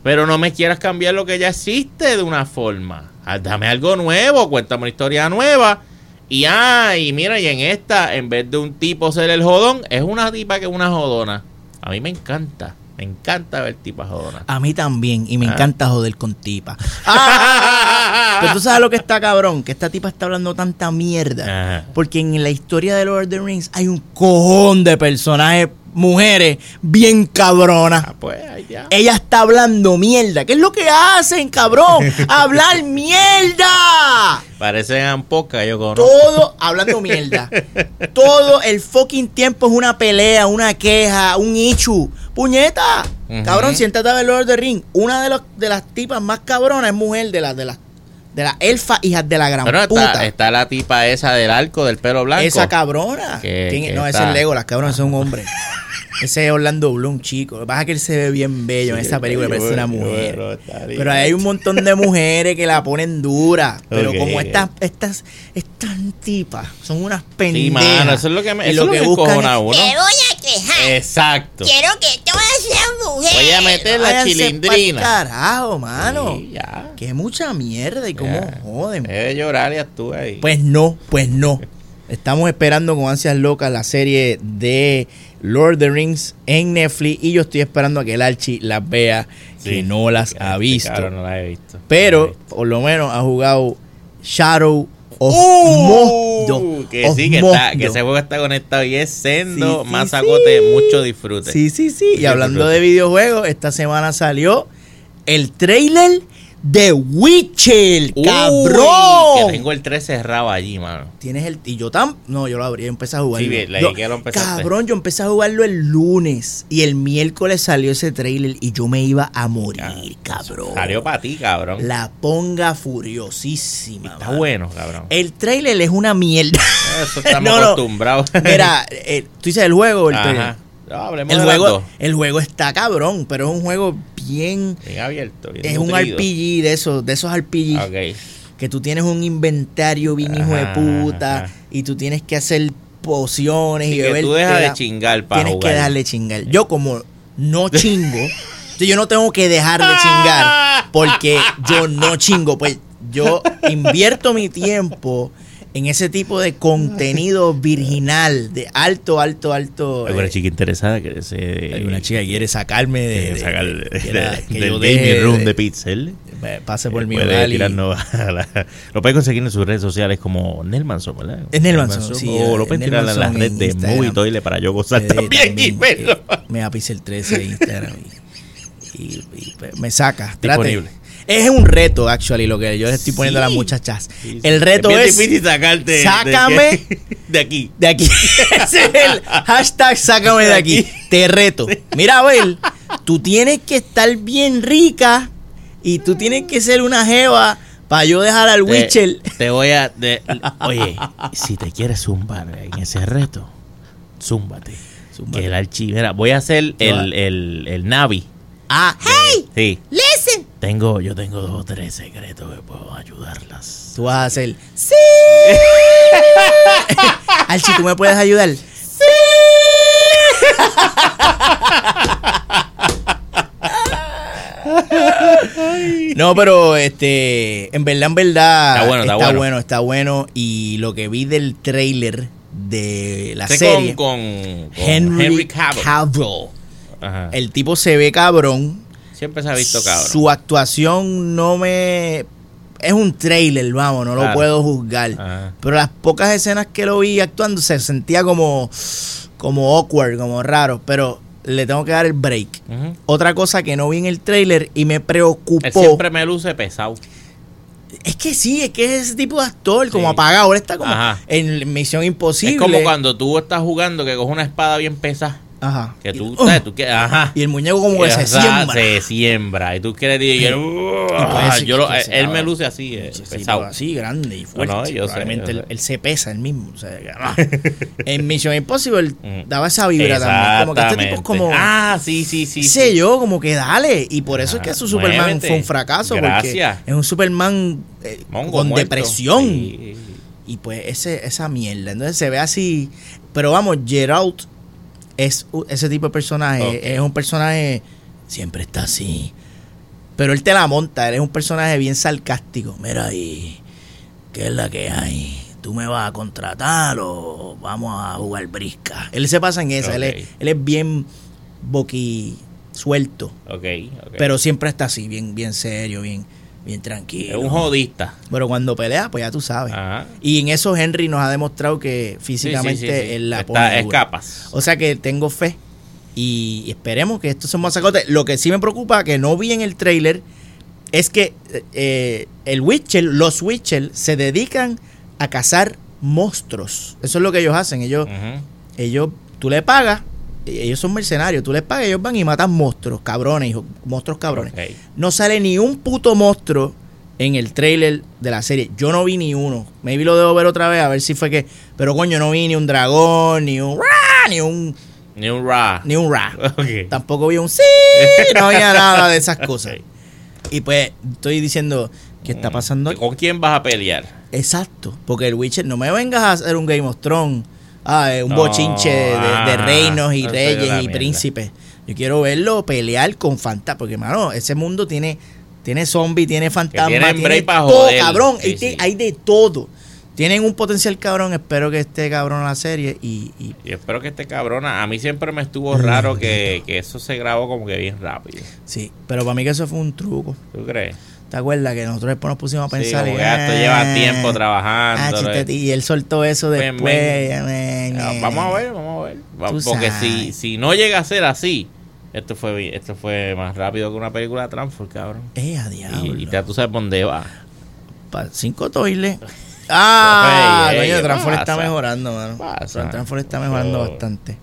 Pero no me quieras cambiar lo que ya existe de una forma. Ah, Dame algo nuevo, cuéntame una historia nueva. Y ah, y mira, y en esta, en vez de un tipo ser el jodón, es una tipa que es una jodona. A mí me encanta. Me encanta ver tipas jodonas. A mí también, y me Ah. encanta joder con tipa. Ah, Pero tú sabes lo que está cabrón, que esta tipa está hablando tanta mierda. Ajá. Porque en la historia de Lord of the Rings hay un cojón de personajes, mujeres, bien cabronas. Ah, pues, ya. Ella está hablando mierda. ¿Qué es lo que hacen, cabrón? ¡Hablar mierda! Parecen poca, yo conozco. Todo hablando mierda. Todo el fucking tiempo es una pelea, una queja, un ichu. ¡Puñeta! Ujú. Cabrón, siéntate a ver Lord of the Ring. Una de, los, de las tipas más cabronas es mujer de las de las de las elfas hijas de la gran Pero puta. está, está la tipa esa del arco del pelo blanco. Esa cabrona. Que no, ese es Legolas, cabrón, ese es un hombre. ese es Orlando Bloom, chico. Lo que pasa es que él se ve bien bello en esa película, parece una mujer. Pero hay un montón de mujeres que la ponen dura. Pero como estas, estas, estas tipas son unas Sí, pendejas. mano, eso es lo que me, y eso es lo que buscan encojona a uno. Te voy a Exacto. Quiero que todas las mujeres. Voy a meter la Váyanse chilindrina. carajo, mano. Sí, ya. Que mucha mierda y cómo Ya. joden. Debe llorar y actúa ahí. Pues no, pues no. Estamos esperando con ansias locas la serie de Lord of the Rings en Netflix y yo estoy esperando a que el Archie las vea, que no las ha Este visto. cabrón no las he visto. Pero No las he visto. por lo menos ha jugado Shadow Uh, Mordor. que sí, que, está, que ese juego está conectado y es sendo, Sí, sí, mazacote, sí. mucho disfrute. Sí, sí, sí. Y hablando disfrute. de videojuegos, esta semana salió el trailer de Witcher, Uy, cabrón. Que tengo el 3 cerrado allí, mano. Tienes el. Y yo tam. No, yo lo abrí, yo empecé a jugarlo. Sí, bien, leí Yo- que lo. Cabrón, yo empecé a jugarlo el lunes. Y el miércoles salió ese trailer y yo me iba a morir, cabrón. Salió para ti, cabrón. La ponga furiosísima. Está mano. bueno, cabrón. El trailer es una mierda. Eso estamos No, no. acostumbrados. Mira, eh, tú dices el juego el trailer. Ajá. No, hablemos El juego, el juego está cabrón, pero es un juego bien. Bien abierto. Bien Es un. RPG de esos, de esos RPG que tú tienes un inventario bien hijo de puta ajá. y tú tienes que hacer pociones Sí, y que beber. tú dejas de chingar para Tienes jugar. que dejarle chingar. Yo como no chingo, yo no tengo que dejar de chingar porque yo no chingo, pues yo invierto mi tiempo en ese tipo de contenido virginal, de alto, alto, alto. Alguna eh, chica interesada que se. alguna chica que quiere sacarme de, que de- sacar de- de- que del gaming room de- de Pixel. eh, pase por mi Puede hogar y- la- Lo puedes conseguir en sus redes sociales como Nelmanson, ¿verdad? Es Nelmanson, sí, O lo eh, puedes tirar en redes en de Instagram. Movie Toilet para yo gozar Eh, también, y también, verlo. eh, me da el 13 en Instagram y, y- y, me saca. Trate. Es un reto, actually, lo que yo les estoy poniendo a las muchachas. Sí, sí. El reto bien es, difícil sacarte. sácame de, de aquí. de aquí. Ese es el hashtag sácame de aquí. Te reto. Mira, Abel, tú tienes que estar bien rica y tú tienes que ser una jeva para yo dejar al Te- Witcher. Te, voy a. oye, si te quieres zumbar en ese reto, zúmbate. Zúmbate. Que el archivera. Voy a hacer el, el, el Navi. Ah, hey, Sí. Tengo, yo tengo dos o tres secretos que puedo ayudarlas. tú vas a hacer. ¡Sí! Archie, ¿tú me puedes ayudar? No, pero este, en verdad, en verdad, Está bueno, está bueno. está bueno. Y lo que vi del trailer de la serie, con, con, con Henry, Henry Cavill. Cavill. Ajá. El tipo se ve cabrón. Siempre se ha visto cabrón. Su actuación no me. Es un trailer, vamos, no lo puedo juzgar. Ajá. Pero las pocas escenas que lo vi actuando se sentía como. como awkward, como raro. Pero le tengo que dar el break. Otra cosa que no vi en el trailer y me preocupó. Él siempre me luce pesado. Es que sí, es que es ese tipo de actor, como apagado. Él está como Ajá. en Misión Imposible. Es como cuando tú estás jugando que coges una espada bien pesada. Ajá. Que tú, Y- ¿sabes? Tú que- ajá. Y el muñeco como que se siembra. Se siembra. Y tú quieres ser yo que lo- se él me luce así, eh, Sí, pesado. así grande y fuerte. No, no, yo sé, yo él, sé. él se pesa él mismo. o sea, ah. en Mission Impossible daba esa vibra también. Como que este tipo es como. Ah, sí, sí, sí. sé sí. yo, como que dale. Y por eso es que Ah, su Superman muévete. fue un fracaso. Gracias. Porque es un Superman eh, Mongo con muerto. depresión. Sí. Y pues ese, esa mierda. Entonces se ve así. Pero vamos, Geralt es ese tipo de personaje. Es un personaje. Siempre está así. Pero él te la monta. Él es un personaje bien sarcástico. Mira ahí. ¿Qué es la que hay? ¿Tú me vas a contratar o vamos a jugar brisca? Él se pasa en esa. Él, es, Ok. él es bien boqui suelto. Ok, ok. Pero siempre está así, bien, bien serio, bien, bien tranquilo. es un jodista. Pero cuando pelea, pues ya tú sabes. Ajá. Y en eso Henry nos ha demostrado que físicamente sí, sí, sí. él la Está- pone es capaz. O sea que tengo fe. Y esperemos que esto un masacote. Lo que sí me preocupa, que no vi en el trailer, es que eh, el Witcher, los Witcher, se dedican a cazar monstruos. Eso es lo que ellos hacen. Ellos, ellos, tú le pagas, ellos son mercenarios, tú les pagas, ellos van y matan monstruos, cabrones, hijos, monstruos cabrones. No sale ni un puto monstruo en el trailer de la serie. Yo no vi ni uno. Maybe lo debo ver otra vez a ver si fue que. Pero coño, no vi ni un dragón, ni un. ¡ra! Ni un. Ni un ra. Ni un ra. Tampoco vi un sí. No había nada de esas cosas. Y pues estoy diciendo, ¿qué está pasando? aquí? ¿Con quién vas a pelear? Exacto. Porque el Witcher, no me vengas a hacer un Game of Thrones ah, un No, bochinche de, de ajá, reinos y reyes y príncipes. Yo quiero verlo pelear con fantasmas, porque, mano, ese mundo tiene, tiene zombies, tiene fantasmas, tiene todo, joder. cabrón. Sí, y te- sí. Hay de todo. Tienen un potencial cabrón, espero que esté cabrón la serie y, y Y espero que este cabrona. A mí siempre me estuvo raro que, que eso se grabó como que bien rápido. sí, pero para mí que eso fue un truco. ¿Tú crees? ¿Te acuerdas que nosotros después nos pusimos a Sí, pensar como y ya esto ah, lleva tiempo ah, trabajando. chiste, y él soltó eso después. ven. eh, Ah, eh. Vamos a ver, vamos a ver. Tú Porque sabes. si, si no llega a ser así, esto fue esto fue más rápido que una película de Transform, cabrón. Eh, a diablo. Y, y ya tú sabes dónde va. Pa- cinco toiles. Ah, Ey, ey, coño, está mejorando, mano. Transform está mejorando bastante.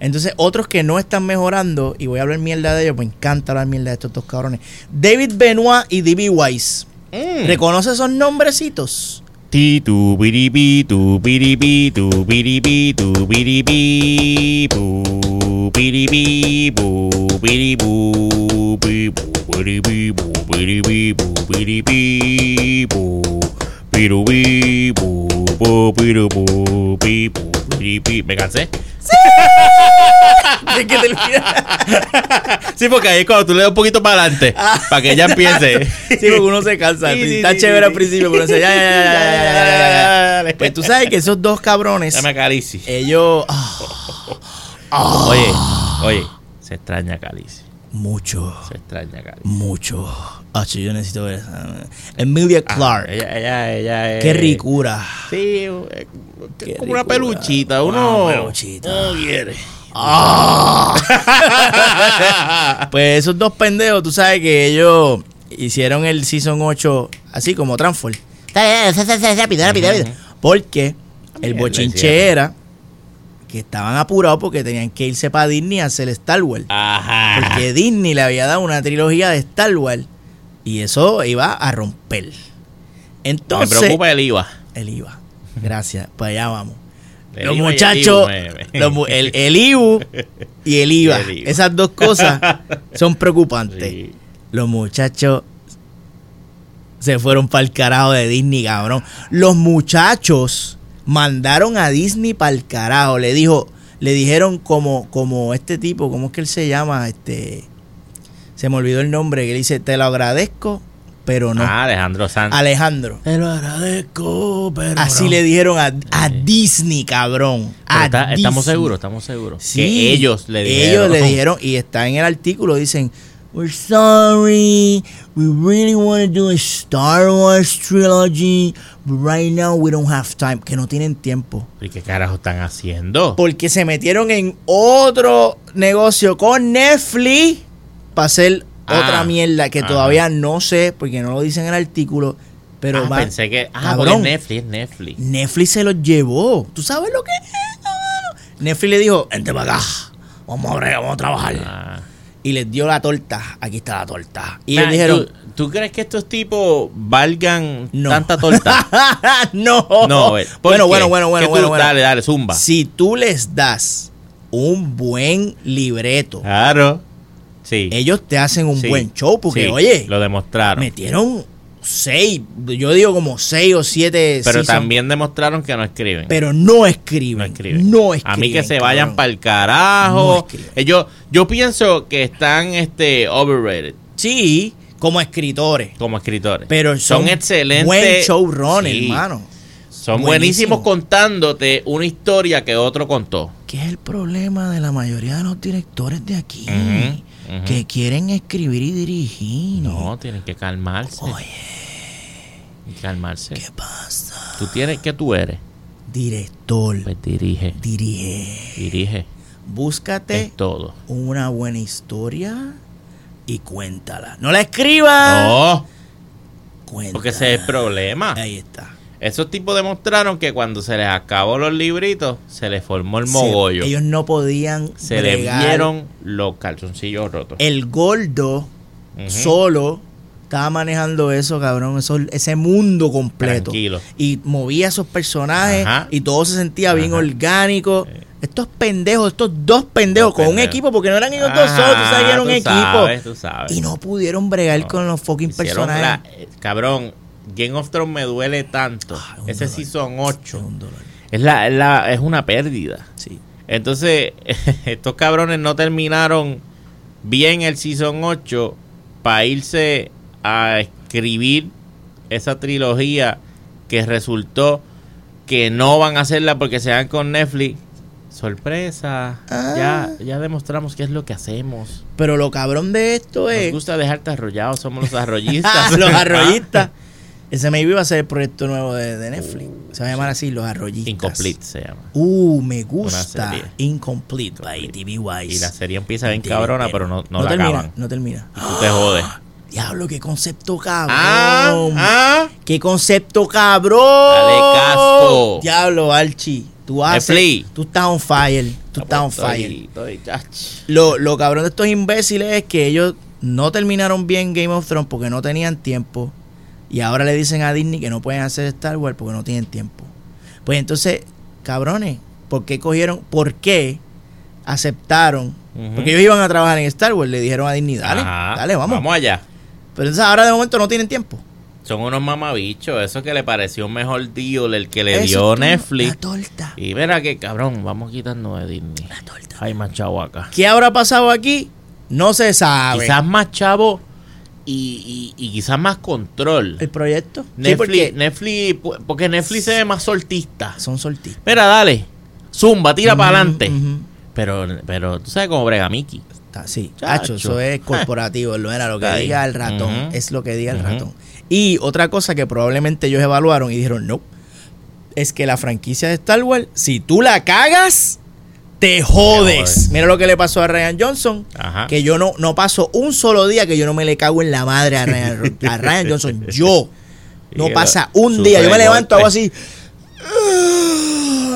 Entonces, otros que no están mejorando, y voy a hablar mierda de ellos, me encanta hablar mierda de estos dos cabrones. David Benoit y D.B. Wise. Mm. ¿Reconoce esos nombrecitos? Ti tu biribi tu biribi tu biribi tu biribi bu biribi bu biribu bi bu biribi bu Pirubí, pu, pi, pu, pi, ¿Me cansé? ¡Sí! sí, porque ahí es cuando tú le das un poquito para adelante, ah. para que ella empiece. Sí, porque uno se cansa. Está chévere al principio, pero ya, Pues tú sabes que esos dos cabrones. Dame Calici. Ellos. Ah, oye, oye, se extraña Calici mucho, se extraña mucho. Ah, yo necesito ver esa. Emilia Clark. Ah, ella, ella, ella es. Qué ricura. Sí, eh, Qué como una peluchita. Una Uno. peluchita. No quiere. Pues esos dos pendejos, tú sabes que ellos hicieron el Season 8 así como Transform. Está bien, rápido, rápido, rápido. Porque el bochinche era que estaban apurados porque tenían que irse para Disney a hacer Star Wars. Ajá. Porque Disney le había dado una trilogía de Star Wars y eso iba a romper. Me Entonces, preocupa el IVA. el IVA. Gracias, para allá vamos. El los IVA el muchachos, me- los el, el IBU y el IVA, El IVA. esas dos cosas son preocupantes. Sí. Los muchachos se fueron para el carajo de Disney, cabrón. Los muchachos mandaron a Disney para el carajo. Le dijo, le dijeron como, como este tipo, ¿cómo es que él se llama? Este, se me olvidó el nombre. Que él dice, te lo agradezco, pero no. Ah, Alejandro Santos. Alejandro. Te lo agradezco, pero. Así no. le dijeron a, a Disney, cabrón. Pero A está- estamos seguros, estamos seguros. Sí, que ellos le dijeron. Ellos le dijeron, y está en el artículo, dicen, We're sorry, we really want to do a Star Wars trilogy, but right now we don't have time, que no tienen tiempo. ¿Y qué carajo están haciendo? Porque se metieron en otro negocio con Netflix para hacer Ah, otra mierda que ajá. todavía no sé, porque no lo dice en el artículo, pero ah, va- pensé que. Ah, Cabrón. Netflix, Netflix. Netflix se los llevó. ¿Tú sabes lo que es? Netflix le dijo, vente para acá, vamos a, vamos a trabajar. Y les dio la torta. Aquí está la torta. Y ellos dijeron, ¿tú, tú crees que estos tipos valgan No. tanta torta? no. No, eh, ¿por bueno, bueno, bueno, ¿Qué bueno, bueno, bueno. Dale, dale, zumba. Si tú les das un buen libreto, Claro. Sí. ellos te hacen un Sí. buen show. Porque, Sí, oye, Lo demostraron. metieron seis, yo digo como seis o siete Pero también demostraron que no escriben. pero no escriben. no escriben. No escriben. A mí que se vayan para el No carajo. escriben. Ellos, yo pienso que están este overrated Sí, como escritores. como escritores. Pero son, son excelentes. Buen showrunner, Sí. hermano. Son Buenísimo. buenísimos contándote una historia que otro contó. ¿Qué es el problema de la mayoría de los directores de aquí? Que quieren escribir y dirigir. No, tienen que calmarse. Oye, Calmarse. ¿qué pasa? Tú tienes que tú eres. Director, Pues dirige. dirige. Dirige. Búscate Es todo. una buena historia y cuéntala. No la escribas. No, Cuéntala. porque ese es el problema. Ahí está. Esos tipos demostraron que cuando se les acabó los libritos, se les formó el mogollo. ellos no podían. se les vieron los calzoncillos rotos. El gordo solo estaba manejando eso, cabrón. Eso, ese mundo completo. Tranquilo. Y movía esos personajes Ajá. y todo se sentía bien orgánico. Sí. Estos pendejos, estos dos pendejos Dos con un equipo, porque no eran ellos dos solos, tú sabes que era un equipo. sabes, tú sabes. Y no pudieron bregar No. con los fucking Hicieron personajes. la- eh, cabrón, Game of Thrones me duele tanto. Ah, Ese sí son Es 8. un dolor. Es, la, es, la- es una pérdida. Sí. Entonces, estos cabrones no terminaron bien el Season 8 para irse a escribir esa trilogía que resultó que no van a hacerla porque se van con Netflix. Sorpresa. Ah. Ya, ya demostramos qué es lo que hacemos. Pero lo cabrón de esto Nos es. gusta dejarte arrollado, somos los arrollistas. los arroyistas. Ese maybe va a ser el proyecto nuevo de, de Netflix. Se va a llamar así, los arroyistas. Incomplete se llama. Uh, me gusta. Incomplete by TV Wise. Y la serie empieza bien cabrona, pero no, no, la termina, acaban. No termina. Y tú te jodes. Diablo, qué concepto cabrón. Ah, ah. Qué concepto cabrón. Dale casco. Diablo, Archie. Tú haces. Tú estás on fire. Tú estás on fire. estoy-. Lo, lo cabrón de estos imbéciles es que ellos no terminaron bien Game of Thrones porque no tenían tiempo. Y ahora le dicen a Disney que no pueden hacer Star Wars porque no tienen tiempo. Pues entonces, cabrones, ¿por qué cogieron? ¿Por qué aceptaron? Porque ellos iban a trabajar en Star Wars. Le dijeron a Disney, dale, Ajá. dale, vamos. Vamos allá. Pero entonces ahora de momento no tienen tiempo. Son unos mamabichos. Eso que le pareció un mejor deal el que le Eso dio. Netflix. La torta. Y verá que cabrón, vamos quitando de Disney. La torta. Hay más chavo acá. ¿Qué habrá pasado aquí? No se sabe. Quizás más chavo y, y- y quizás más control. el proyecto. Sí, Netflix, porque Netflix, porque Netflix se ve más soltista. son sortistas. Mira, dale. Zumba, tira para adelante. Pero, pero tú sabes cómo brega Mickey. Sí, Chacho. Hacho, eso es corporativo, no era lo que diga el ratón, es lo que diga el ratón. Y otra cosa que probablemente ellos evaluaron y dijeron, no, es que la franquicia de Star Wars, si tú la cagas, te jodes. Mira lo que le pasó a Ryan Johnson, Ajá. que yo no, no paso un solo día que yo no me le cago en la madre a Ryan, a Ryan Johnson. Yo. No pasa un día. Yo me levanto, hago golpes. así.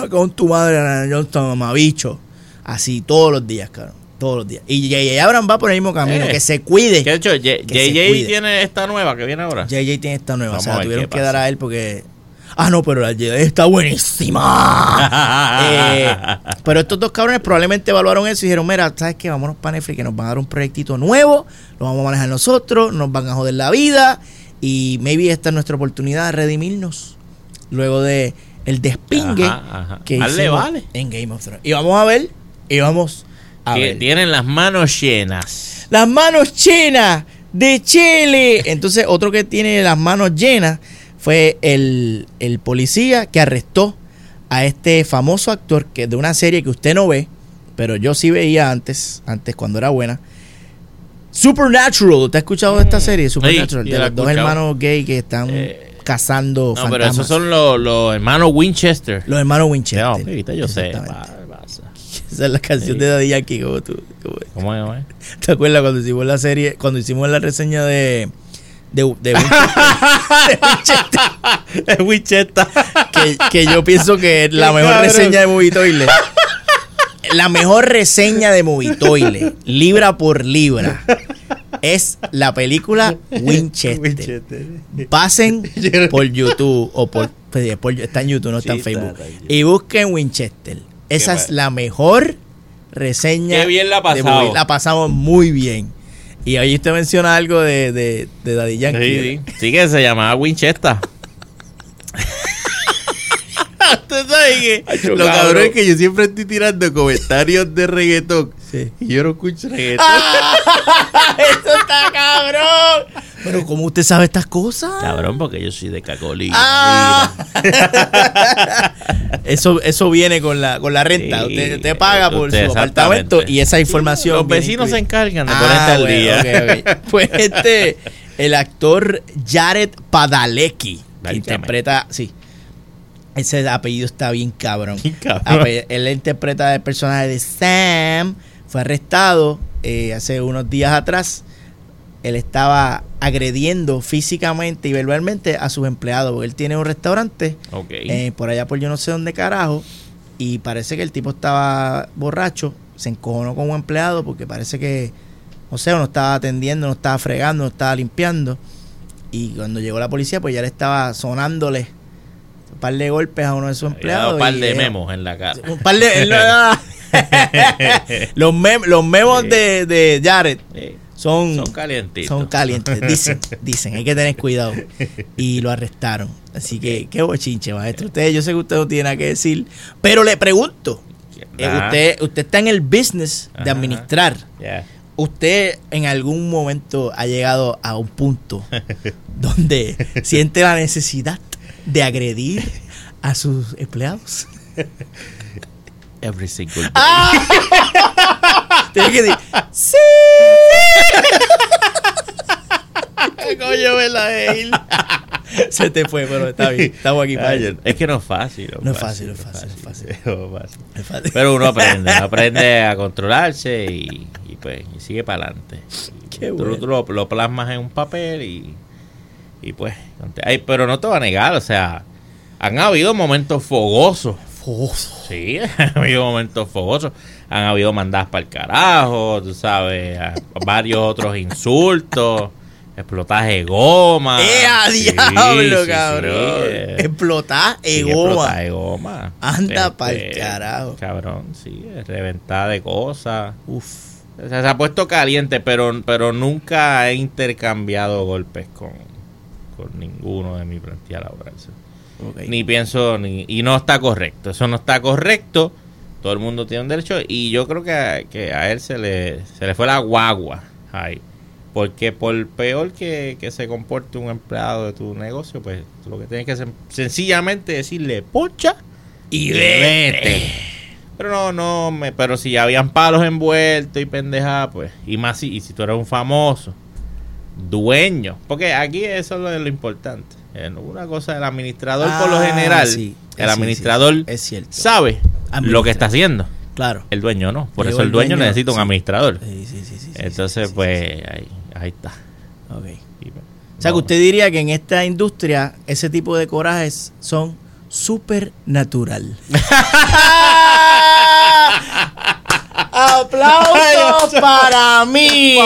Con tu madre, Ryan Johnson, mamabicho. Así todos los días, cabrón. Todos los días. Y J.J. Abrams va por el mismo camino. Eh. Que se cuide. Que de hecho, JJ tiene esta nueva que viene ahora. JJ tiene esta nueva. Vamos o sea, tuvieron que pasa. dar a él porque. Ah, no, pero la JJ está buenísima. Eh, pero estos dos cabrones probablemente evaluaron eso y dijeron: Mira, ¿sabes qué? Vámonos para Netflix que nos van a dar un proyectito nuevo. Lo vamos a manejar nosotros. Nos van a joder la vida. Y maybe esta es nuestra oportunidad de redimirnos. Luego de el despingue Ajá, ajá. que hicimos vale. en Game of Thrones. Y vamos a ver. Y vamos a Que ver. tienen las manos llenas. Las manos llenas de Chile. Entonces, otro que tiene las manos llenas fue el, el policía que arrestó a este famoso actor que de una serie que usted no ve, pero yo sí veía antes, antes cuando era buena. Supernatural, ¿te has escuchado de esta Mm. serie? Supernatural, sí de los dos hermanos gay que están Eh, cazando No, pero esos son los, los hermanos Winchester. los hermanos Winchester. No, yo sé. Esa es la canción Sí. de Daddy Yankee, como tú. como- ¿Cómo es? cómo es? ¿Te acuerdas cuando hicimos la serie, cuando hicimos la reseña de de, de Winchester, Es Winchester. que, que yo pienso que la Qué mejor cabrón. reseña de Movitoile, la mejor reseña de Movitoile, libra por libra, es la película Winchester. Pasen por YouTube o por, pues, por- está en YouTube, no está en Facebook, y busquen Winchester. Esa es la mejor reseña. Qué bien la ha de pasado. Movie. La pasamos muy bien. Y ahí usted menciona algo de, de, de Daddy Yankee. Sí, sí. Sí que se llamaba Winchester. Usted sabe que Acho, lo cabrón. cabrón es que yo siempre estoy tirando comentarios de reggaetón Sí. y yo no escucho reggaetón. ¡Eso está cabrón! Pero ¿cómo usted sabe estas cosas? Cabrón, porque yo soy de Cacolina. Ah. Eso, eso viene con la, con la renta. Sí, usted, usted paga por usted, su apartamento y esa información. Los vecinos se encargan de Ah, ponerte al bueno, día. Pues este, el actor Jared Padalecki, que interpreta, sí, ese apellido está bien cabrón. Bien cabrón. Él interpreta el personaje de Sam, fue arrestado eh, hace unos días atrás. Él estaba agrediendo físicamente y verbalmente a sus empleados, porque él tiene un restaurante eh, por allá por yo no sé dónde carajo. Y parece que el tipo estaba borracho, se encojonó con un empleado porque parece que, o sea, no estaba atendiendo, no estaba fregando, no estaba limpiando. Y cuando llegó la policía, pues ya le estaba sonándole un par de golpes a uno de sus empleados. un par y, de eh, memos en la cara. Un par de. no los, mem- los memos de, de Jared Sí. Son, Son calientitos. son calientes. Dicen, dicen, hay que tener cuidado. Y lo arrestaron. Así que, qué bochinche, maestro. Usted, yo sé que usted no tiene nada que decir, pero le pregunto. eh, usted, usted está en el business de administrar. ¿Usted en algún momento ha llegado a un punto donde siente la necesidad de agredir a sus empleados? Every single day. Ah. Tiene que decir, ¡Sí! Coño. Se te fue, pero está bien. Estamos aquí para Ay, es que no es fácil. No es fácil, no es fácil, no es fácil. no es fácil. Es fácil. Pero uno aprende, uno aprende a controlarse y, y pues y sigue para adelante. Qué tú, bueno. tú lo, lo plasmas en un papel y, y pues... Ay, pero no te voy a negar, o sea, han habido momentos fogosos. Fogoso. Sí, han habido momentos fogosos. Han habido mandadas para el carajo, tú sabes, a- varios otros insultos, explotaje de goma. ¡Eh, a Sí, diablo, sí, cabrón! Sí, egoma. explotada de goma. Anda Este, pa'l carajo. Cabrón, sí, reventada de cosas. Uf. O sea, se ha puesto caliente, pero, pero nunca he intercambiado golpes con, con ninguno de mi plantilla laboral. sí. ok. Ni pienso, ni, y no está correcto. Eso no está correcto. Todo el mundo tiene un derecho. Y yo creo que a, que a él se le, se le fue la guagua. ahí. Porque por peor que, que se comporte un empleado de tu negocio, pues lo que tienes que hacer sencillamente decirle pocha Y vete. Pero no, no, me, pero si habían palos envueltos y pendejadas, pues, y más si, y si tú eres un famoso, dueño, porque aquí eso es lo, lo importante. Eh, Una cosa, el administrador por lo Ah, general, sí. el Sí, administrador sí, es cierto. sabe. Lo que está haciendo. Claro. El dueño no, por Llegó eso el dueño, dueño, necesita un sí. administrador. Sí, sí, sí, sí, Entonces, sí, pues. Ahí, ahí está. Ok. Y, pues, O sea, que usted diría que en esta industria ese tipo de corajes son supernatural. ¡Aplausos para mí!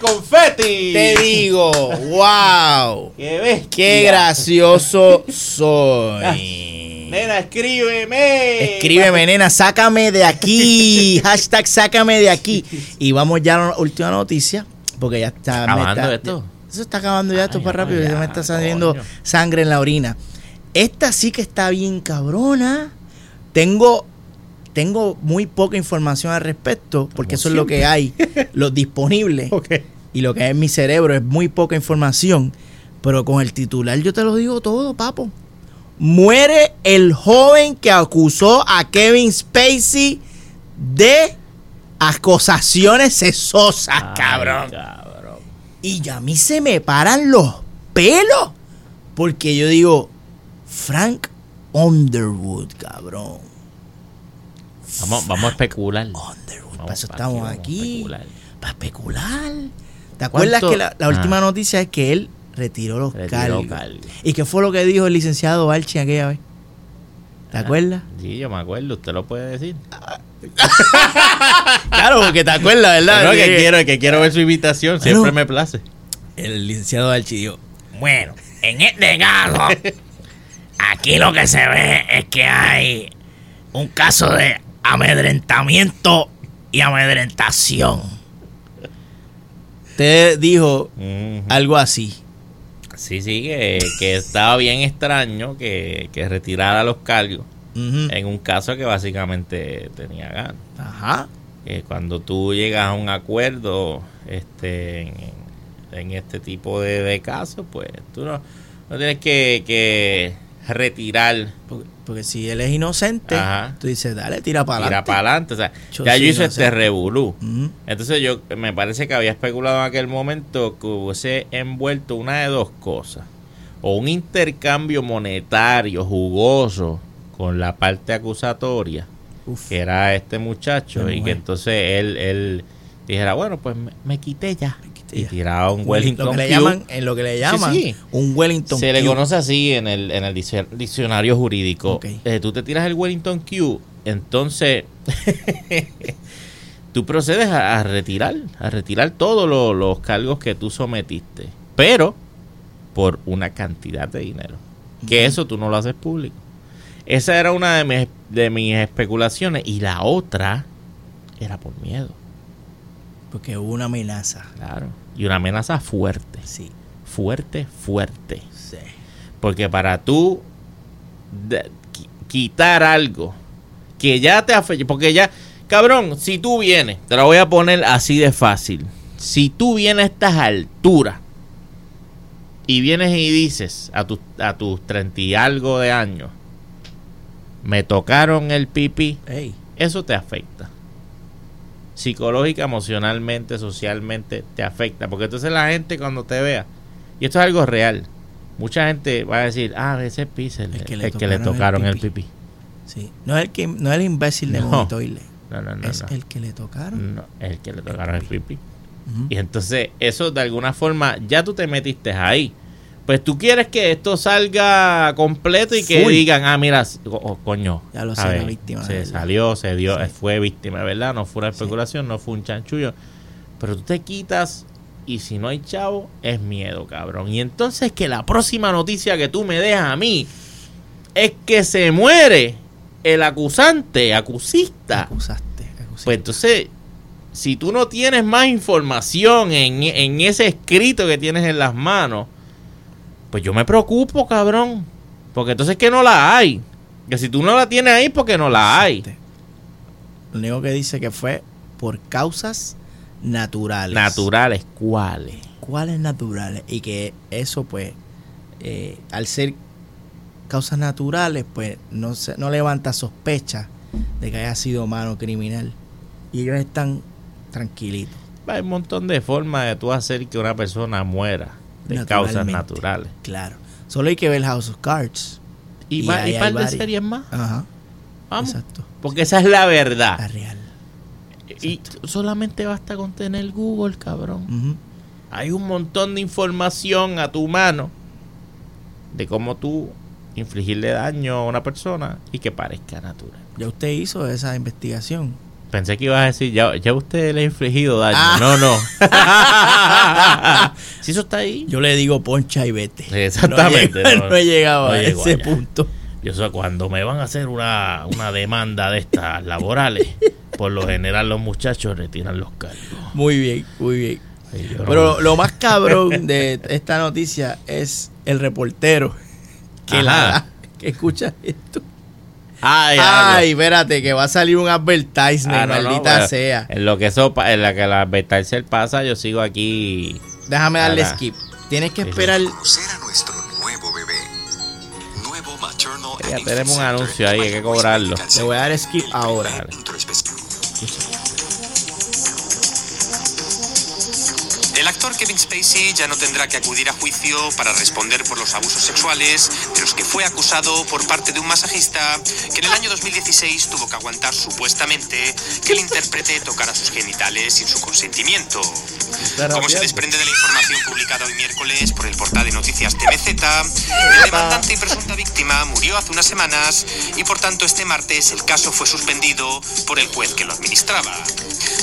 confeti. Te digo, wow. ¡Qué bestia! ¡Qué gracioso soy! Nena, escríbeme. Escríbeme, nena, sácame de aquí. Hashtag sácame de aquí. Y vamos ya a la última noticia. Porque ya está. ¿Acabando está- esto? Eso está acabando ya, esto para rápido. Ya ya, me está saliendo coño. sangre en la orina. Esta sí que está bien cabrona. Tengo. Tengo muy poca información al respecto, porque Como eso es lo que hay, lo disponible y lo que hay en mi cerebro es muy poca información. Pero con el titular yo te lo digo todo, papo. Muere el joven que acusó a Kevin Spacey de acusaciones sexosas, Ay, cabrón. cabrón. Y ya a mí se me paran los pelos. Porque yo digo, Frank Underwood, cabrón. Vamos, vamos a especular. Underwood, para eso estamos aquí. especular. Para especular. ¿Te acuerdas ¿Cuánto? que la, la Ah. última noticia es que él retiró los Retiró cargos? ¿Y qué fue lo que dijo el licenciado Archie aquella vez? ¿Te Ah. acuerdas? Sí, yo me acuerdo, usted lo puede decir. Claro, porque te acuerdas, ¿verdad? No, Sí. que quiero, que quiero ver su invitación, siempre Bueno. me place. El licenciado Archie dijo, Bueno, en este caso, aquí lo que se ve es que hay un caso de amedrentamiento y amedrentación. usted dijo algo así. Sí, sí, que, que estaba bien extraño que, que retirara los cargos en un caso que básicamente tenía ganas. Ajá. Que cuando tú llegas a un acuerdo este, en, en este tipo de, de casos, pues tú no, no tienes que, que retirar, Porque, porque si él es inocente, Ajá. tú dices, dale, tira para adelante. para adelante. O sea, Yo ya yo hice este revolú. Entonces yo me parece que había especulado en aquel momento que hubiese envuelto una de dos cosas. O un intercambio monetario jugoso con la parte acusatoria, Uf. que era este muchacho, y que entonces él, él dijera, bueno, pues me, me quité ya. Y tiraba un lo Wellington que le llaman, en lo que le llaman sí. un Wellington Se le conoce así en el, en el dic- diccionario jurídico. Ok. Eh, tú te tiras el Wellington Q, entonces tú procedes a, a retirar, a retirar todos lo- los cargos que tú sometiste, pero por una cantidad de dinero. Que eso tú no lo haces público. Esa era una de mis, de mis especulaciones y la otra era por miedo. Porque hubo una amenaza. Claro. Y una amenaza fuerte. Sí. Fuerte, fuerte. Sí. Porque para tú de- qui- quitar algo que ya te afecta, porque ya, cabrón, si tú vienes, te lo voy a poner así de fácil. Si tú vienes a estas alturas y vienes y dices a, tus a tus treinta y algo de años, me tocaron el pipí, Ey. eso te afecta. Psicológica, emocionalmente, socialmente, te afecta. Porque entonces la gente cuando te vea, y esto es algo real, mucha gente va a decir, ah, ese es Pixel, el que le, tocaron, el pipí. Sí. No es el que no es el imbécil de No. No, no, no. es no. el que le tocaron. No, el que le tocaron el pipí. Y entonces, eso de alguna forma, ya tú te metiste ahí. Pues tú quieres que esto salga completo y que Full. digan, ah, mira, oh, coño. Ya lo sé, la ver, víctima, Se ¿verdad? salió, se dio, Sí. fue víctima, ¿verdad? No fue una especulación, no fue un chanchullo. Pero tú te quitas y si no hay chavo, es miedo, cabrón. Y entonces que la próxima noticia que tú me dejas a mí es que se muere el acusante, acusista. Acusaste, acusaste. Pues entonces, si tú no tienes más información en, en ese escrito que tienes en las manos, pues yo me preocupo, cabrón. Porque entonces que no la hay. Que si tú no la tienes ahí, porque no la hay. Lo único que dice que fue por causas naturales. Naturales, ¿cuáles? ¿Cuáles naturales? Y que eso, pues, eh, al ser causas naturales, pues no, se, no levanta sospecha de que haya sido mano criminal. Y ellos están tranquilitos. Hay un montón de formas de tú hacer que una persona muera de causas naturales. Claro. Solo hay que ver House of Cards. Y, Y hay par de varias. series más. Ajá. Vamos. Exacto. Porque esa es la La verdad. real. Y solamente basta con tener Google, cabrón. Hay un montón de información a tu mano de cómo tú infligirle daño a una persona y que parezca natural. Ya usted hizo esa investigación. Pensé que ibas a decir, ya, ya usted le ha infligido daño. Ah. No, no. si eso está ahí. Yo le digo poncha y vete. Exactamente, No, he- no- no he llegado no a ese allá. punto. Yo sé, cuando me van a hacer una, una demanda de estas laborales, por lo general los muchachos retiran los cargos. Muy bien, muy bien. Pero lo más cabrón de esta noticia es el reportero que la Ajá. que escucha esto. Ay, Ay, espérate, que va a salir un advertisement, Ah, no, no, maldita bueno, sea. En lo que eso, pa- en la que la advertencia pasa, yo sigo aquí. Déjame darle Ahora. skip. Tienes que Sí, esperar. Conocer a nuestro nuevo bebé. Nuevo Maternal Ya tenemos un anuncio ahí, de hay que cobrarlo. Le voy a dar skip ahora. El. El actor Kevin Spacey ya no tendrá que acudir a juicio para responder por los abusos sexuales fue acusado por parte de un masajista que en el año 2016 tuvo que aguantar supuestamente que el intérprete tocara sus genitales sin su consentimiento. Como se desprende de la información publicada hoy miércoles por el portal de noticias TVZ, el demandante y presunta víctima murió hace unas semanas y por tanto este martes el caso fue suspendido por el juez que lo administraba.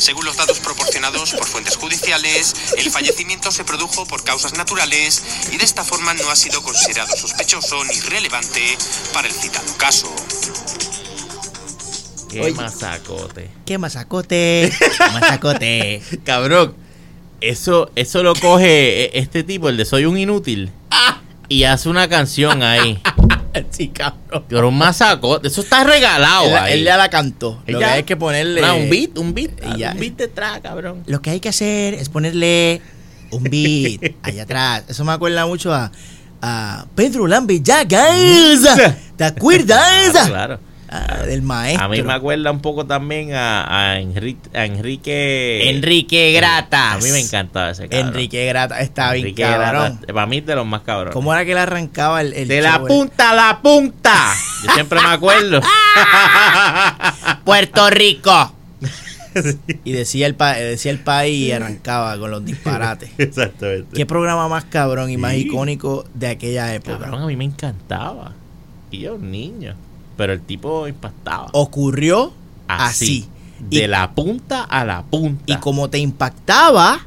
Según los datos proporcionados por fuentes judiciales, el fallecimiento se produjo por causas naturales y de esta forma no ha sido considerado sospechoso ni relevante para el citado caso. Qué Oye. masacote. ¿Qué masacote? ¿Qué masacote? Cabrón, eso, eso lo coge e- este tipo, el de Soy un inútil, y hace una canción ahí. sí, cabrón. Pero un masacote, eso está regalado Él, ahí. él ya la cantó. Lo ya- que hay que ponerle. Ah, un beat, un beat, ya. un beat detrás, cabrón. Lo que hay que hacer es ponerle un beat allá atrás. Eso me acuerda mucho a, a Pedro Lambe. ¿Te acuerdas? Claro, claro. Del maestro. A mí me acuerda un poco también a, a, Enrique, a Enrique. Enrique Gratas. A mí me encantaba ese cabrón. Enrique Grata está bien Enrique cabrón. Grata, para mí de los más cabrones. ¿Cómo era que le arrancaba el, el De la punta a la punta. Yo siempre me acuerdo. Puerto Rico. Y decía el, pa- decía el país y arrancaba con los disparates. Exactamente. ¿Qué programa más cabrón y más Sí. icónico de aquella época? Cabrón, a mí me encantaba. Y yo, niño. Pero el tipo impactaba. Ocurrió así. Así. De Y- la punta a la punta. Y como te impactaba,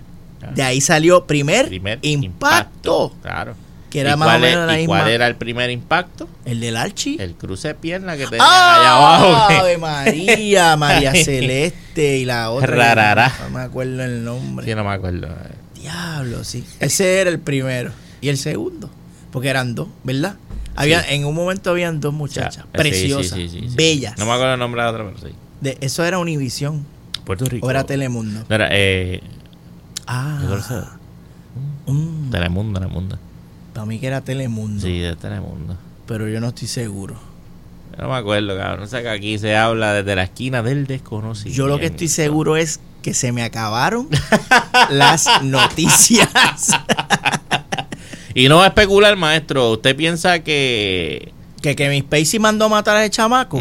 de ahí salió primer, Primer impacto. Claro. Que era ¿Y más cuál, es- menos la y misma. cuál era el primer impacto? El del Archie. El cruce de pierna que tenía allá abajo. ¡Ah! Ave María, María Celeste y la otra. Rarará. No me acuerdo el nombre. Sí, no me acuerdo. Diablo, sí. Ese era el primero. Y el segundo. Porque eran dos, ¿verdad? Había, En un momento habían dos muchachas. Ya, sí, preciosas. sí, bellas. No me acuerdo el nombre de la otra, pero sí. De, eso era Univisión. Puerto Rico. O era Telemundo. No, era, eh, Ah. mm, Telemundo, Telemundo. para mí que era Telemundo. Sí, de Telemundo. Pero yo no estoy seguro. No me acuerdo, cabrón. No sé que aquí se habla desde la esquina del desconocido. Yo lo que estoy seguro es que se me acabaron las noticias. Y no va a especular, maestro. ¿Usted piensa que... que Kevin Spacey mandó a matar a ese chamaco.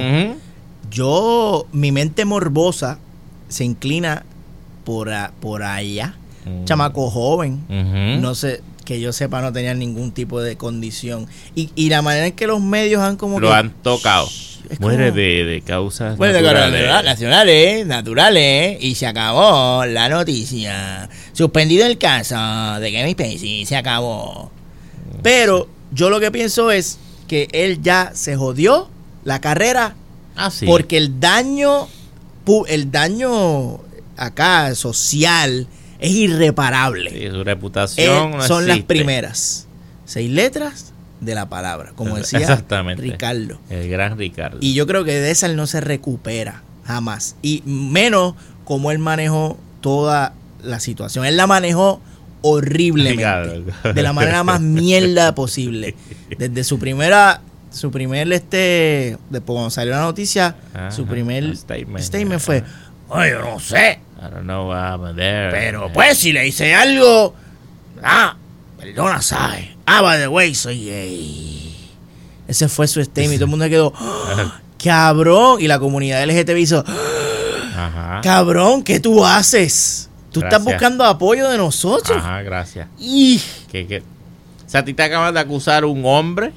Yo, mi mente morbosa se inclina por, a- por allá. Mm. Chamaco joven. No sé, que yo sepa, no tenía ningún tipo de condición. Y, y la manera en que los medios han como Lo que- han tocado. Muere como- de, de causas de naturales. cosas nacionales, naturales, y se acabó la noticia. Suspendido el caso de Kevin Spacey, se acabó. Pero yo lo que pienso es que él ya se jodió la carrera Ah, sí. porque el daño, el daño acá social es irreparable. Sí, su Él- reputación no son las primeras seis letras de la palabra, como decía Exactamente. Ricardo. El gran Ricardo. Y yo creo que de esa él no se recupera jamás. Y menos como él manejó toda la situación. Él la manejó horriblemente. De la manera más mierda posible. Desde su primera, su primer este, después cuando salió la noticia, Ajá, su primer statement. statement, fue, Oye, yo no sé. I don't know what happened there. Pero pues si le hice algo. Ah, perdona, ¿sabes? Ah, by the way, soy gay. ese fue su statement. Y todo el mundo quedó, "¡Ah! cabrón. Y la comunidad LGTB hizo, "¡Ah! Ajá. cabrón, ¿qué tú haces? Tú estás buscando apoyo de nosotros. Ajá, gracias. Y O sea, a ti te acabas de acusar un hombre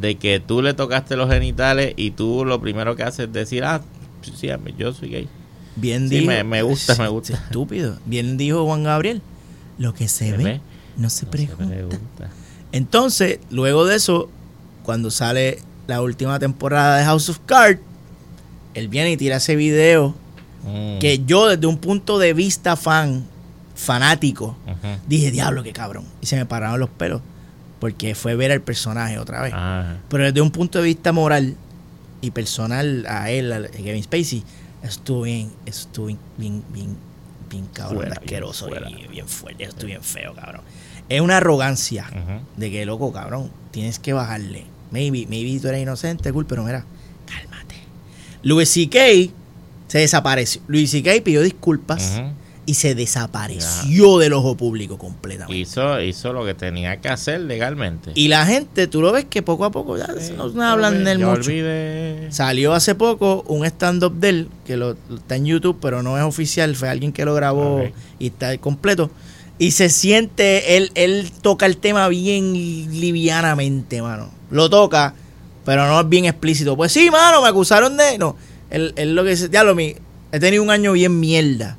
de que tú le tocaste los genitales y tú lo primero que haces es decir, ah, sí, yo soy gay. bien Sí, dijo. me- me gusta, me gusta. Estúpido. Bien dijo Juan Gabriel. Lo que se, Se ve, ve, no se No se pregunta. pregunta. Entonces, luego de eso, cuando sale la última temporada de House of Cards, él viene y tira ese video Mm. que yo desde un punto de vista fan, fanático, dije, diablo, qué cabrón. Y se me pararon los pelos porque fue ver al personaje otra vez. Pero desde un punto de vista moral y personal a él, a Kevin Spacey, estuvo bien, estuvo bien, bien, bien, bien cabrón, Fuera, asqueroso bien y bien fuerte, estuvo bien feo, cabrón. Es una arrogancia de que, loco, cabrón, tienes que bajarle. Maybe, maybe tú eres inocente, cool, pero mira, cálmate. Louis C.K. se desapareció. Louis C.K. pidió disculpas y se desapareció del ojo público completamente. Hizo, hizo lo que tenía que hacer legalmente. Y la gente, tú lo ves que poco a poco ya Sí, no, no hablan de él mucho. olvidé. Salió hace poco un stand-up de él, que lo, lo- está en YouTube, pero no es oficial, fue alguien que lo grabó y está completo. Y se siente, él, él toca el tema bien livianamente, mano. Lo toca, pero no es bien explícito. Pues sí, mano, me acusaron de... No, él, él lo que dice, ya lo mi, he tenido un año bien mierda.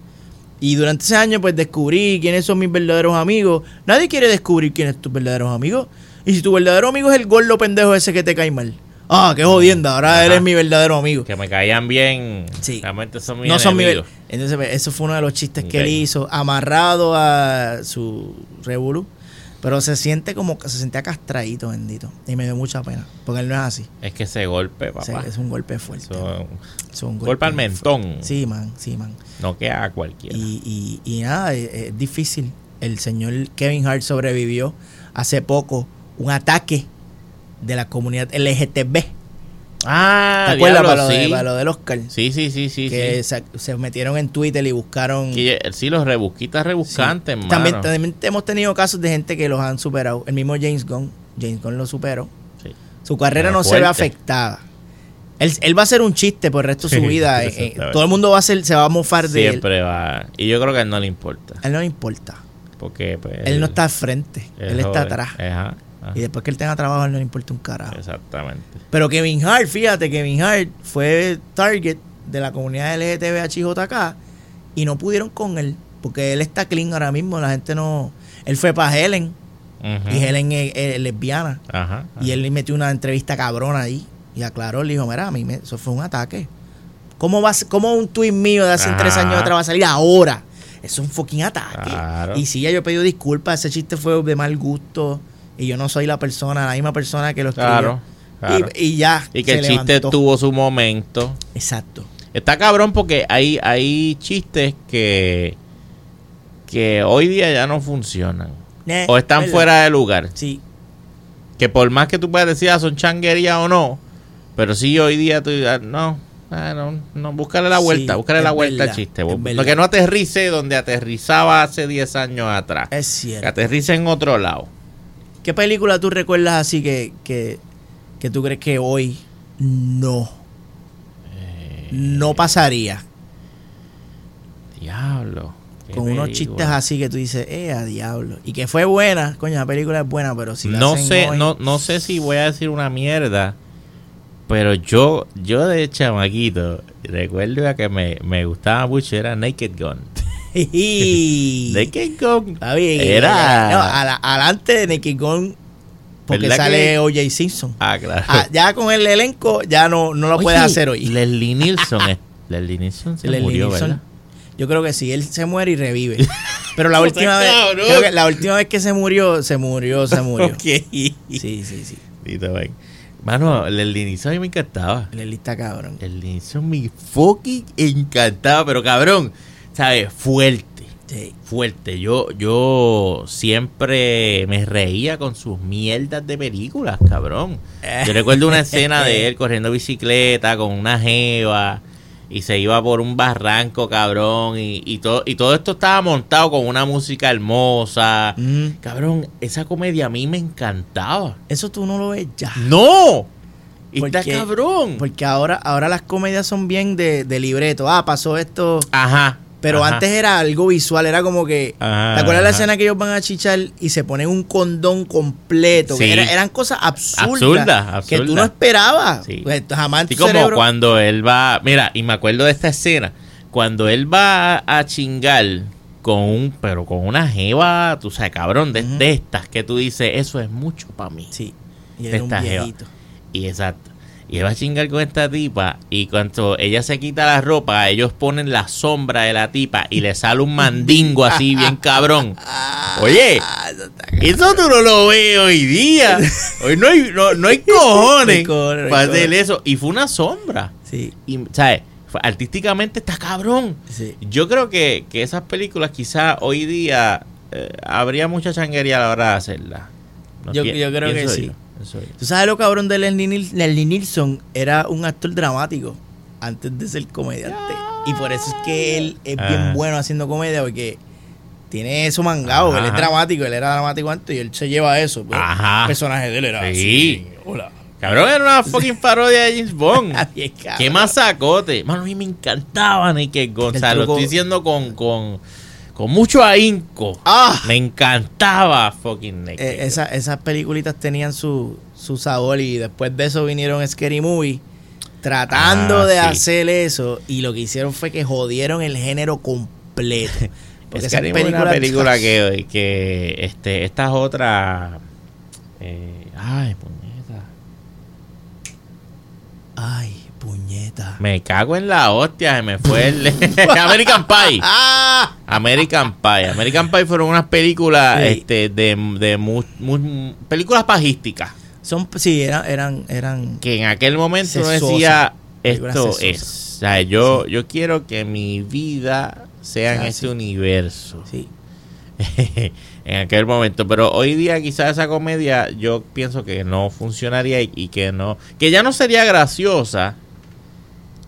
Y durante ese año, pues descubrí quiénes son mis verdaderos amigos. Nadie quiere descubrir quiénes son tus verdaderos amigos. Y si tu verdadero amigo es el gordo pendejo ese que te cae mal. Ah, qué jodienda, ahora Ajá. él es mi verdadero amigo. Que me caían bien. Sí. Realmente son mis No son mi. Entonces, pues, eso fue uno de los chistes que él hizo, amarrado a su revolú. Pero se siente como que se sentía castradito, bendito. Y me dio mucha pena, porque él no es así. Es que ese golpe, papá. es un golpe fuerte. Eso-. Es un golpe al fuerte. mentón. Sí, man, sí, man. No queda a cualquiera. Y, y, y nada, es, es difícil. El señor Kevin Hart sobrevivió hace poco un ataque de la comunidad LGTB. Ah, ¿Te acuerdas diablo, para, lo de- para lo del Oscar? sí, sí, sí, sí. que sí. Se, se metieron en Twitter y buscaron... Que, sí, los rebusquitas rebuscantes. También, también hemos tenido casos de gente que los han superado. El mismo James Gunn, James Gunn lo superó. Sí. Su carrera no se ve afectada. Él, él va a ser un chiste por el resto de su vida. eh, eh, todo el mundo va a ser, se va a mofar de él. Siempre va. Y yo creo que a él no le importa. A él no le importa. Porque, pues, Él no está al frente. Él, está jode. atrás. Ajá, ajá. Y después que él tenga trabajo, no le importa un carajo. Exactamente. Pero Kevin Hart, fíjate, Kevin Hart fue target de la comunidad LGTBHJK y no pudieron con él. Porque él está clean ahora mismo. La gente no. Él fue para Helen. Y Helen es, es lesbiana. Ajá. Y él le metió una entrevista cabrona ahí. Y aclaró, le dijo, mira, a mí me- eso fue un ataque. ¿Cómo, va, ¿Cómo un tweet mío de hace Ajá. tres años atrás va a salir ahora? Es un fucking ataque. Claro. Y sí, ya yo he pedido disculpas. Ese chiste fue de mal gusto. Y yo no soy la persona, la misma persona que lo escribió. Claro, claro. Y, y ya. Y que el chiste levantó. tuvo su momento. Exacto. Está cabrón porque hay, hay chistes que, que hoy día ya no funcionan. O están ¿verdad? fuera de lugar. Sí. Que por más que tú puedas decir, ah, son changuería o no. Pero sí, hoy día tú no. ah, no, no, búscale la Sí, vuelta, búscale es la vuelta al chiste. es Lo verdad. que no aterrice donde aterrizaba hace 10 años atrás. Es Que cierto. aterrice en otro lado. ¿Qué película tú recuerdas así que, que, que tú crees que hoy no? Eh, No pasaría. Diablo. Con unos película. chistes así que tú dices, eh, a diablo. Y que fue buena, coño, la película es buena, pero si la no hacen sé, hoy- no, no sé si voy a decir una mierda, pero yo, yo de chamaquito, recuerdo que me, me gustaba mucho, era Naked Gun. Naked Gun Está bien. era... No, a la- adelante de Nicky Gun, porque ¿Verdad sale que- O.J. Simpson. Ah, claro. Ah, ya con el elenco ya no, no lo puedes Oye, hacer hoy. Leslie Nielsen, es- Leslie Nielsen se Leslie murió, Nielsen. ¿verdad? Yo creo que sí, él se muere y revive. Pero la última vez, creo que la última vez que se murió, se murió, se murió. Sí, sí, sí. Te ven. Mano, Leslie Nielsen a mí me encantaba. El lista cabrón. Leslie Nielsen me fucking encantaba, pero cabrón, ¿sabes? Fuerte. Sí. fuerte. Yo, yo siempre me reía con sus mierdas de películas, cabrón. Yo recuerdo una escena de él corriendo bicicleta con una jeva y se iba por un barranco, cabrón. Y, y, todo, y todo esto estaba montado con una música hermosa. Mm, Cabrón, esa comedia a mí me encantaba. Eso tú no lo ves ya. ¡No! Y ¿Por está cabrón. Porque ahora, ahora las comedias son bien de, de libreto. Ah, pasó esto. Ajá. Pero ajá. antes era algo visual, era como que. Ajá, ¿Te acuerdas la ajá. escena que ellos van a chichar y se ponen un condón completo? Que Sí. era- eran cosas absurdas. Absurdas, Que tú no esperabas. Sí. Pues, jamás Así tu como cerebro- cuando él va, mira, y me acuerdo de esta escena, cuando él va a chingar con un, pero con una jeva, tú sabes, cabrón, de, estas que tú dices, eso es mucho para mí. Sí. Y era un viejito. Y exacto. Y él va a chingar con esta tipa y cuando ella se quita la ropa, ellos ponen la sombra de la tipa y le sale un mandingo así bien cabrón. Oye, Ah, eso tú no lo ves hoy día. Hoy no hay, no, no hay cojones no para hacer eso. Y fue una sombra. Sí, Y, ¿sabes? Artísticamente está cabrón. sí. Yo creo que, que esas películas quizá hoy día eh, habría mucha changuería a la hora de hacerlas. No Yo- yo creo que sí. yo, Tú sabes lo cabrón de Leslie, Nil- Leslie Nielsen era un actor dramático antes de ser comediante. Y por eso es que él es Ah. bien bueno haciendo comedia porque tiene eso mangado. Él es dramático, él era dramático antes y él se lleva eso. pues. Ajá. El personaje de él era Sí. así. Hola. Cabrón, era una fucking parodia de James Bond. Bien. ¿Qué más sacote? Mano, a mí me encantaba Naked Gun. O sea, El lo estoy diciendo con, con, con mucho ahínco. Ah. Me encantaba fucking Naked Eh, esa- esas películas tenían su, su sabor y después de eso vinieron Scary Movie tratando Ah, de sí. hacer eso y lo que hicieron fue que jodieron el género completo. Porque Es esas que una película que, que este, estas otras. eh, ay, puñeta. Ay, Me cago en la hostia, se me fue el. American Pie. American Pie. American Pie fueron unas películas Sí. este, de, de mu- mu- películas pajísticas. Son, sí, eran, eran, eran. Que en aquel momento Sesosas. decía, esto es. O sea, yo, yo quiero que mi vida sea en Ah, sí. universo. Sí. en aquel momento. Pero hoy día quizás esa comedia yo pienso que no funcionaría y, y que no, que ya no sería graciosa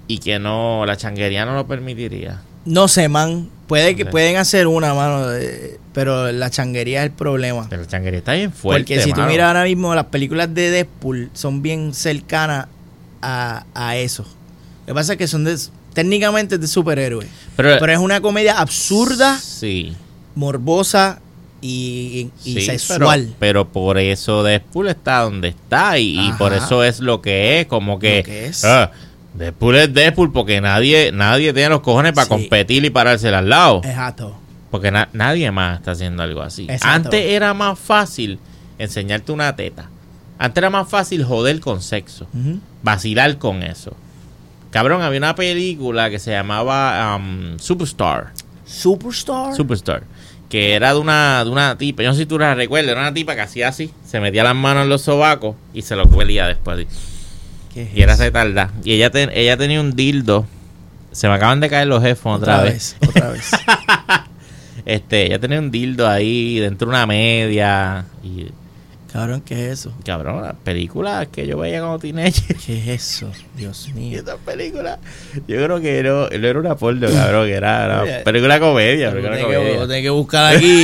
y que no, la changuería no lo permitiría. No sé, man. Puede que No sé. pueden hacer una, mano, eh, pero la changuería es el problema. Pero la changuería está bien fuerte. Porque si tú mano. miras ahora mismo las películas de Deadpool son bien cercanas a, a eso. Lo que pasa es que son de, técnicamente de superhéroes. pero, Pero es una comedia absurda, sí, morbosa y, y sí, sexual. Pero, pero por eso Deadpool está donde está y, y por eso es lo que es, como que, Lo que es. ah, Deadpool es Deadpool porque nadie nadie tiene los cojones para Sí. competir y pararse al lado. Exacto. Porque na- nadie más está haciendo algo así. Exacto. Antes era más fácil enseñarte una teta. Antes era más fácil joder con sexo. Vacilar con eso. Cabrón, había una película que se llamaba um, Superstar. Superstar. Superstar. Que era de una, de una tipa. Yo no sé si tú la recuerdas. Era una tipa que hacía así. Se metía las manos en los sobacos y se los huelía después. así. ¿Qué es Y era retardada. Y ella, ten- ella tenía un dildo. Se me acaban de caer los headphones otra, vez. Otra vez. Este, ella tenía un dildo ahí dentro de una media. Y, Cabrón, ¿qué es eso? cabrón, las películas que yo veía como teenager. ¿Qué es eso? Dios mío. películas, yo creo que no, no era una porno, cabrón, que era una película comedia. Tengo película que, comedia. tengo que buscar aquí.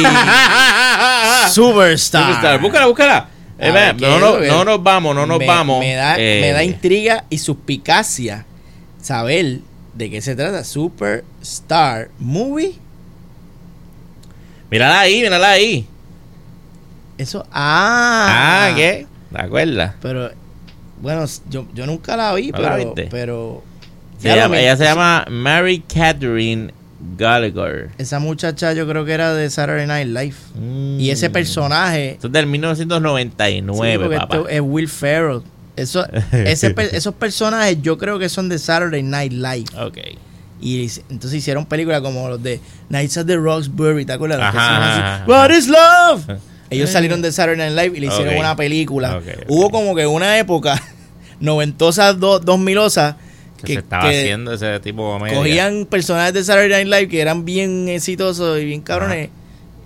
Superstar. Superstar, búscala, búscala. Eh, A ver, ve, ¿qué no, nos vamos, no nos me, vamos. Me da, Eh, me da intriga y suspicacia saber de qué se trata. Superstar Movie. Mírala ahí, mírala ahí. Eso. Ah. Ah, ¿qué? ¿Te acuerdas? Pero. Bueno, yo, yo nunca la vi, ¿No pero. la pero Se llama- ella se llama Mary Catherine Gallagher. Esa muchacha yo creo que era de Saturday Night Live. Y ese Mm. personaje. Esto es del 1999, sí, porque papá. es Will Ferrell. Eso, ese esos personajes yo creo que son de Saturday Night Live. Ok. Y entonces hicieron películas como los de Nights at the Roxbury, ¿te acuerdas? Ajá, What is love? Ellos salieron de Saturday Night Live y le hicieron una película. Hubo como que una época noventosa, do, dos milosa, Que, se estaba que haciendo ese tipo de comedia. cogían personajes de Saturday Night Live que eran bien exitosos y bien cabrones.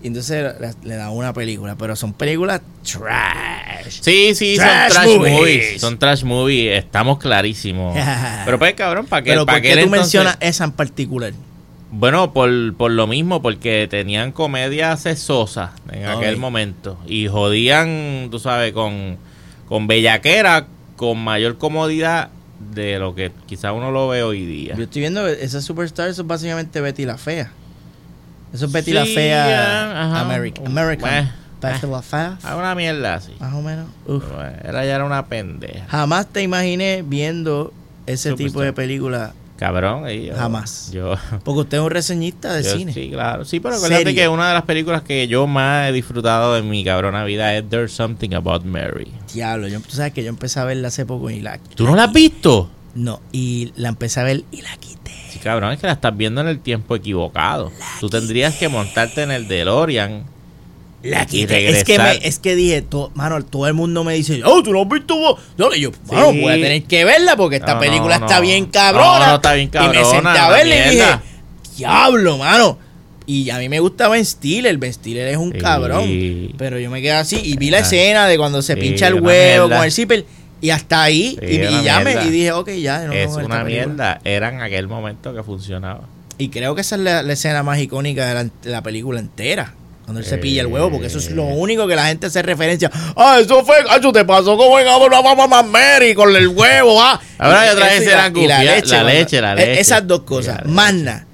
Y entonces le, daban una película. Pero son películas trash. Sí, sí, Trash son trash movies. movies. Son trash movies, estamos clarísimos. Pero pues, cabrón, ¿para qué? Pero para ¿por qué tú entonces- mencionas esa en particular? Bueno, por, por lo mismo, porque tenían comedia sexosa en aquel momento. Y jodían, tú sabes, con, con bellaquera, con mayor comodidad de lo que quizá uno lo ve hoy día. Yo estoy viendo que esa superstar, eso es básicamente Betty la Fea. Eso es Betty Sí, la Fea ajá. American. American. Eh, Betty la Fea, Ah, una mierda así. más o menos. Uf. Era ya era una pendeja. Jamás te imaginé viendo ese Superstar. tipo de película. Cabrón. y yo- Jamás. Yo, Porque usted es un reseñista de yo cine. Sí, claro. Sí, pero acuérdate Serio. que una de las películas que yo más he disfrutado de mi cabrona vida es There's Something About Mary. Diablo, yo, tú sabes que yo empecé a verla hace poco y la... ¿Tú no la has visto? No, y la empecé a ver y la quité. Sí, cabrón, es que la estás viendo en el tiempo equivocado. Tú tendrías que montarte en el DeLorean. La quité. Es que, me, es que dije, to- mano, todo el mundo me dice, oh, tú no has visto vos. Yo le digo, mano, Sí. voy a tener que verla porque esta No, película no, está no. bien cabrona. No, está bien Y me senté cabrona, a verla y dije, diablo, mano. Y a mí me gusta Ben Stiller. Ben Stiller es un Sí. cabrón. Pero yo me quedé así y vi la Ah. escena de cuando se Sí, pincha el huevo con el zipper. Y hasta ahí. Y, y ya me y dije, ok, ya. no es una mierda. Era en aquel momento que funcionaba. Y creo que esa es la, la escena más icónica de la, de la película entera. Cuando él se pilla el huevo, porque eso es lo Eh. único que la gente hace referencia. Ah, eso fue, cacho, te pasó como en Amor Mamá Mary con el huevo, ah. Ahora hay Y otra eso vez y la leche. la cuando- leche, la leche. Esas dos cosas. la Magna.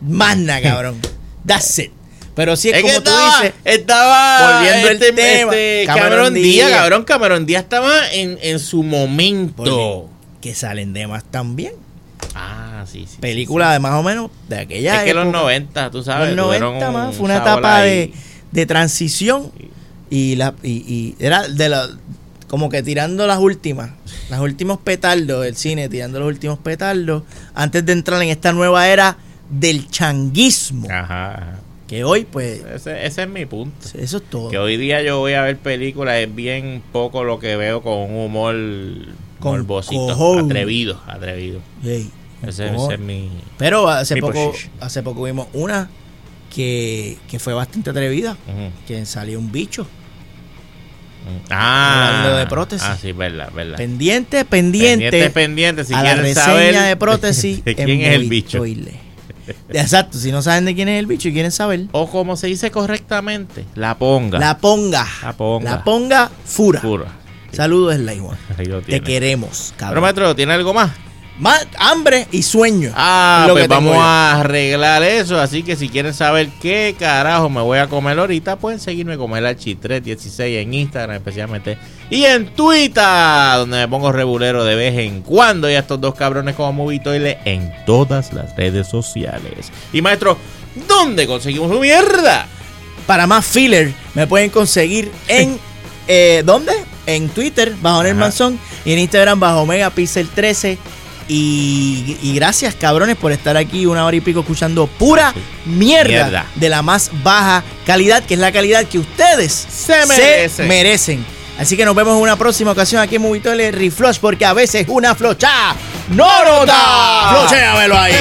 Magna, cabrón. That's it. Pero sí es, Es como que tú estaba, dices. estaba volviendo al este, tema, este, Cameron Cameron, Díaz, Díaz. cabrón, Cameron Díaz estaba en, en su momento. Porque- que salen de más también. Ah, sí, sí. Película de más o menos de aquella. Es que los época. 90, tú sabes. los 90 tuvieron más, fue una etapa de, de transición y la y, y era de la como que tirando las últimas los últimos petardos del cine tirando los últimos petardos antes de entrar en esta nueva era del changuismo Ajá, ajá. que hoy pues Ese, ese es mi punto. eso es todo Que hoy día yo voy a ver películas, es bien poco lo que veo con un humor Con morbosito, cojones. atrevido, atrevido. Ey, Ese, cojones. ese es mi... pero hace Mi poco position. hace poco vimos una que, que fue bastante atrevida que salió un bicho Ah, Hablando de prótesis. Ah, sí, verdad, verdad. pendiente pendiente, Pendiente, pendiente. Si a la quieren reseña saber de prótesis de quién es el bicho. Exacto, si no saben de quién es el bicho y quieren saber, O como se dice correctamente, la ponga. la ponga. La ponga. La ponga fura. Pura. Saludos, lo Te queremos, Pero cabrón. maestro, ¿tiene algo más? Más hambre y sueño. Ah, Lo pues que vamos yo. a arreglar eso. Así que si quieren saber qué carajo me voy a comer ahorita, pueden seguirme como el H316 en Instagram especialmente. Y en Twitter, donde me pongo regulero de vez en cuando. Y a estos dos cabrones como Movie Toilet en todas las redes sociales. Y maestro, ¿Dónde conseguimos su mierda? Para más filler, me pueden conseguir en. eh, ¿Dónde? En Twitter, bajo Nel Ajá. Manzón. Y en Instagram, bajo Megapixel 13. Y, y gracias, cabrones, por estar aquí una hora y pico escuchando pura mierda, Mierda. de la más baja calidad, que es la calidad que ustedes Se merecen. merecen. Así que nos vemos en una próxima ocasión aquí en Movitole Reflush, porque a veces una flocha no nota. Flochéamelo ahí.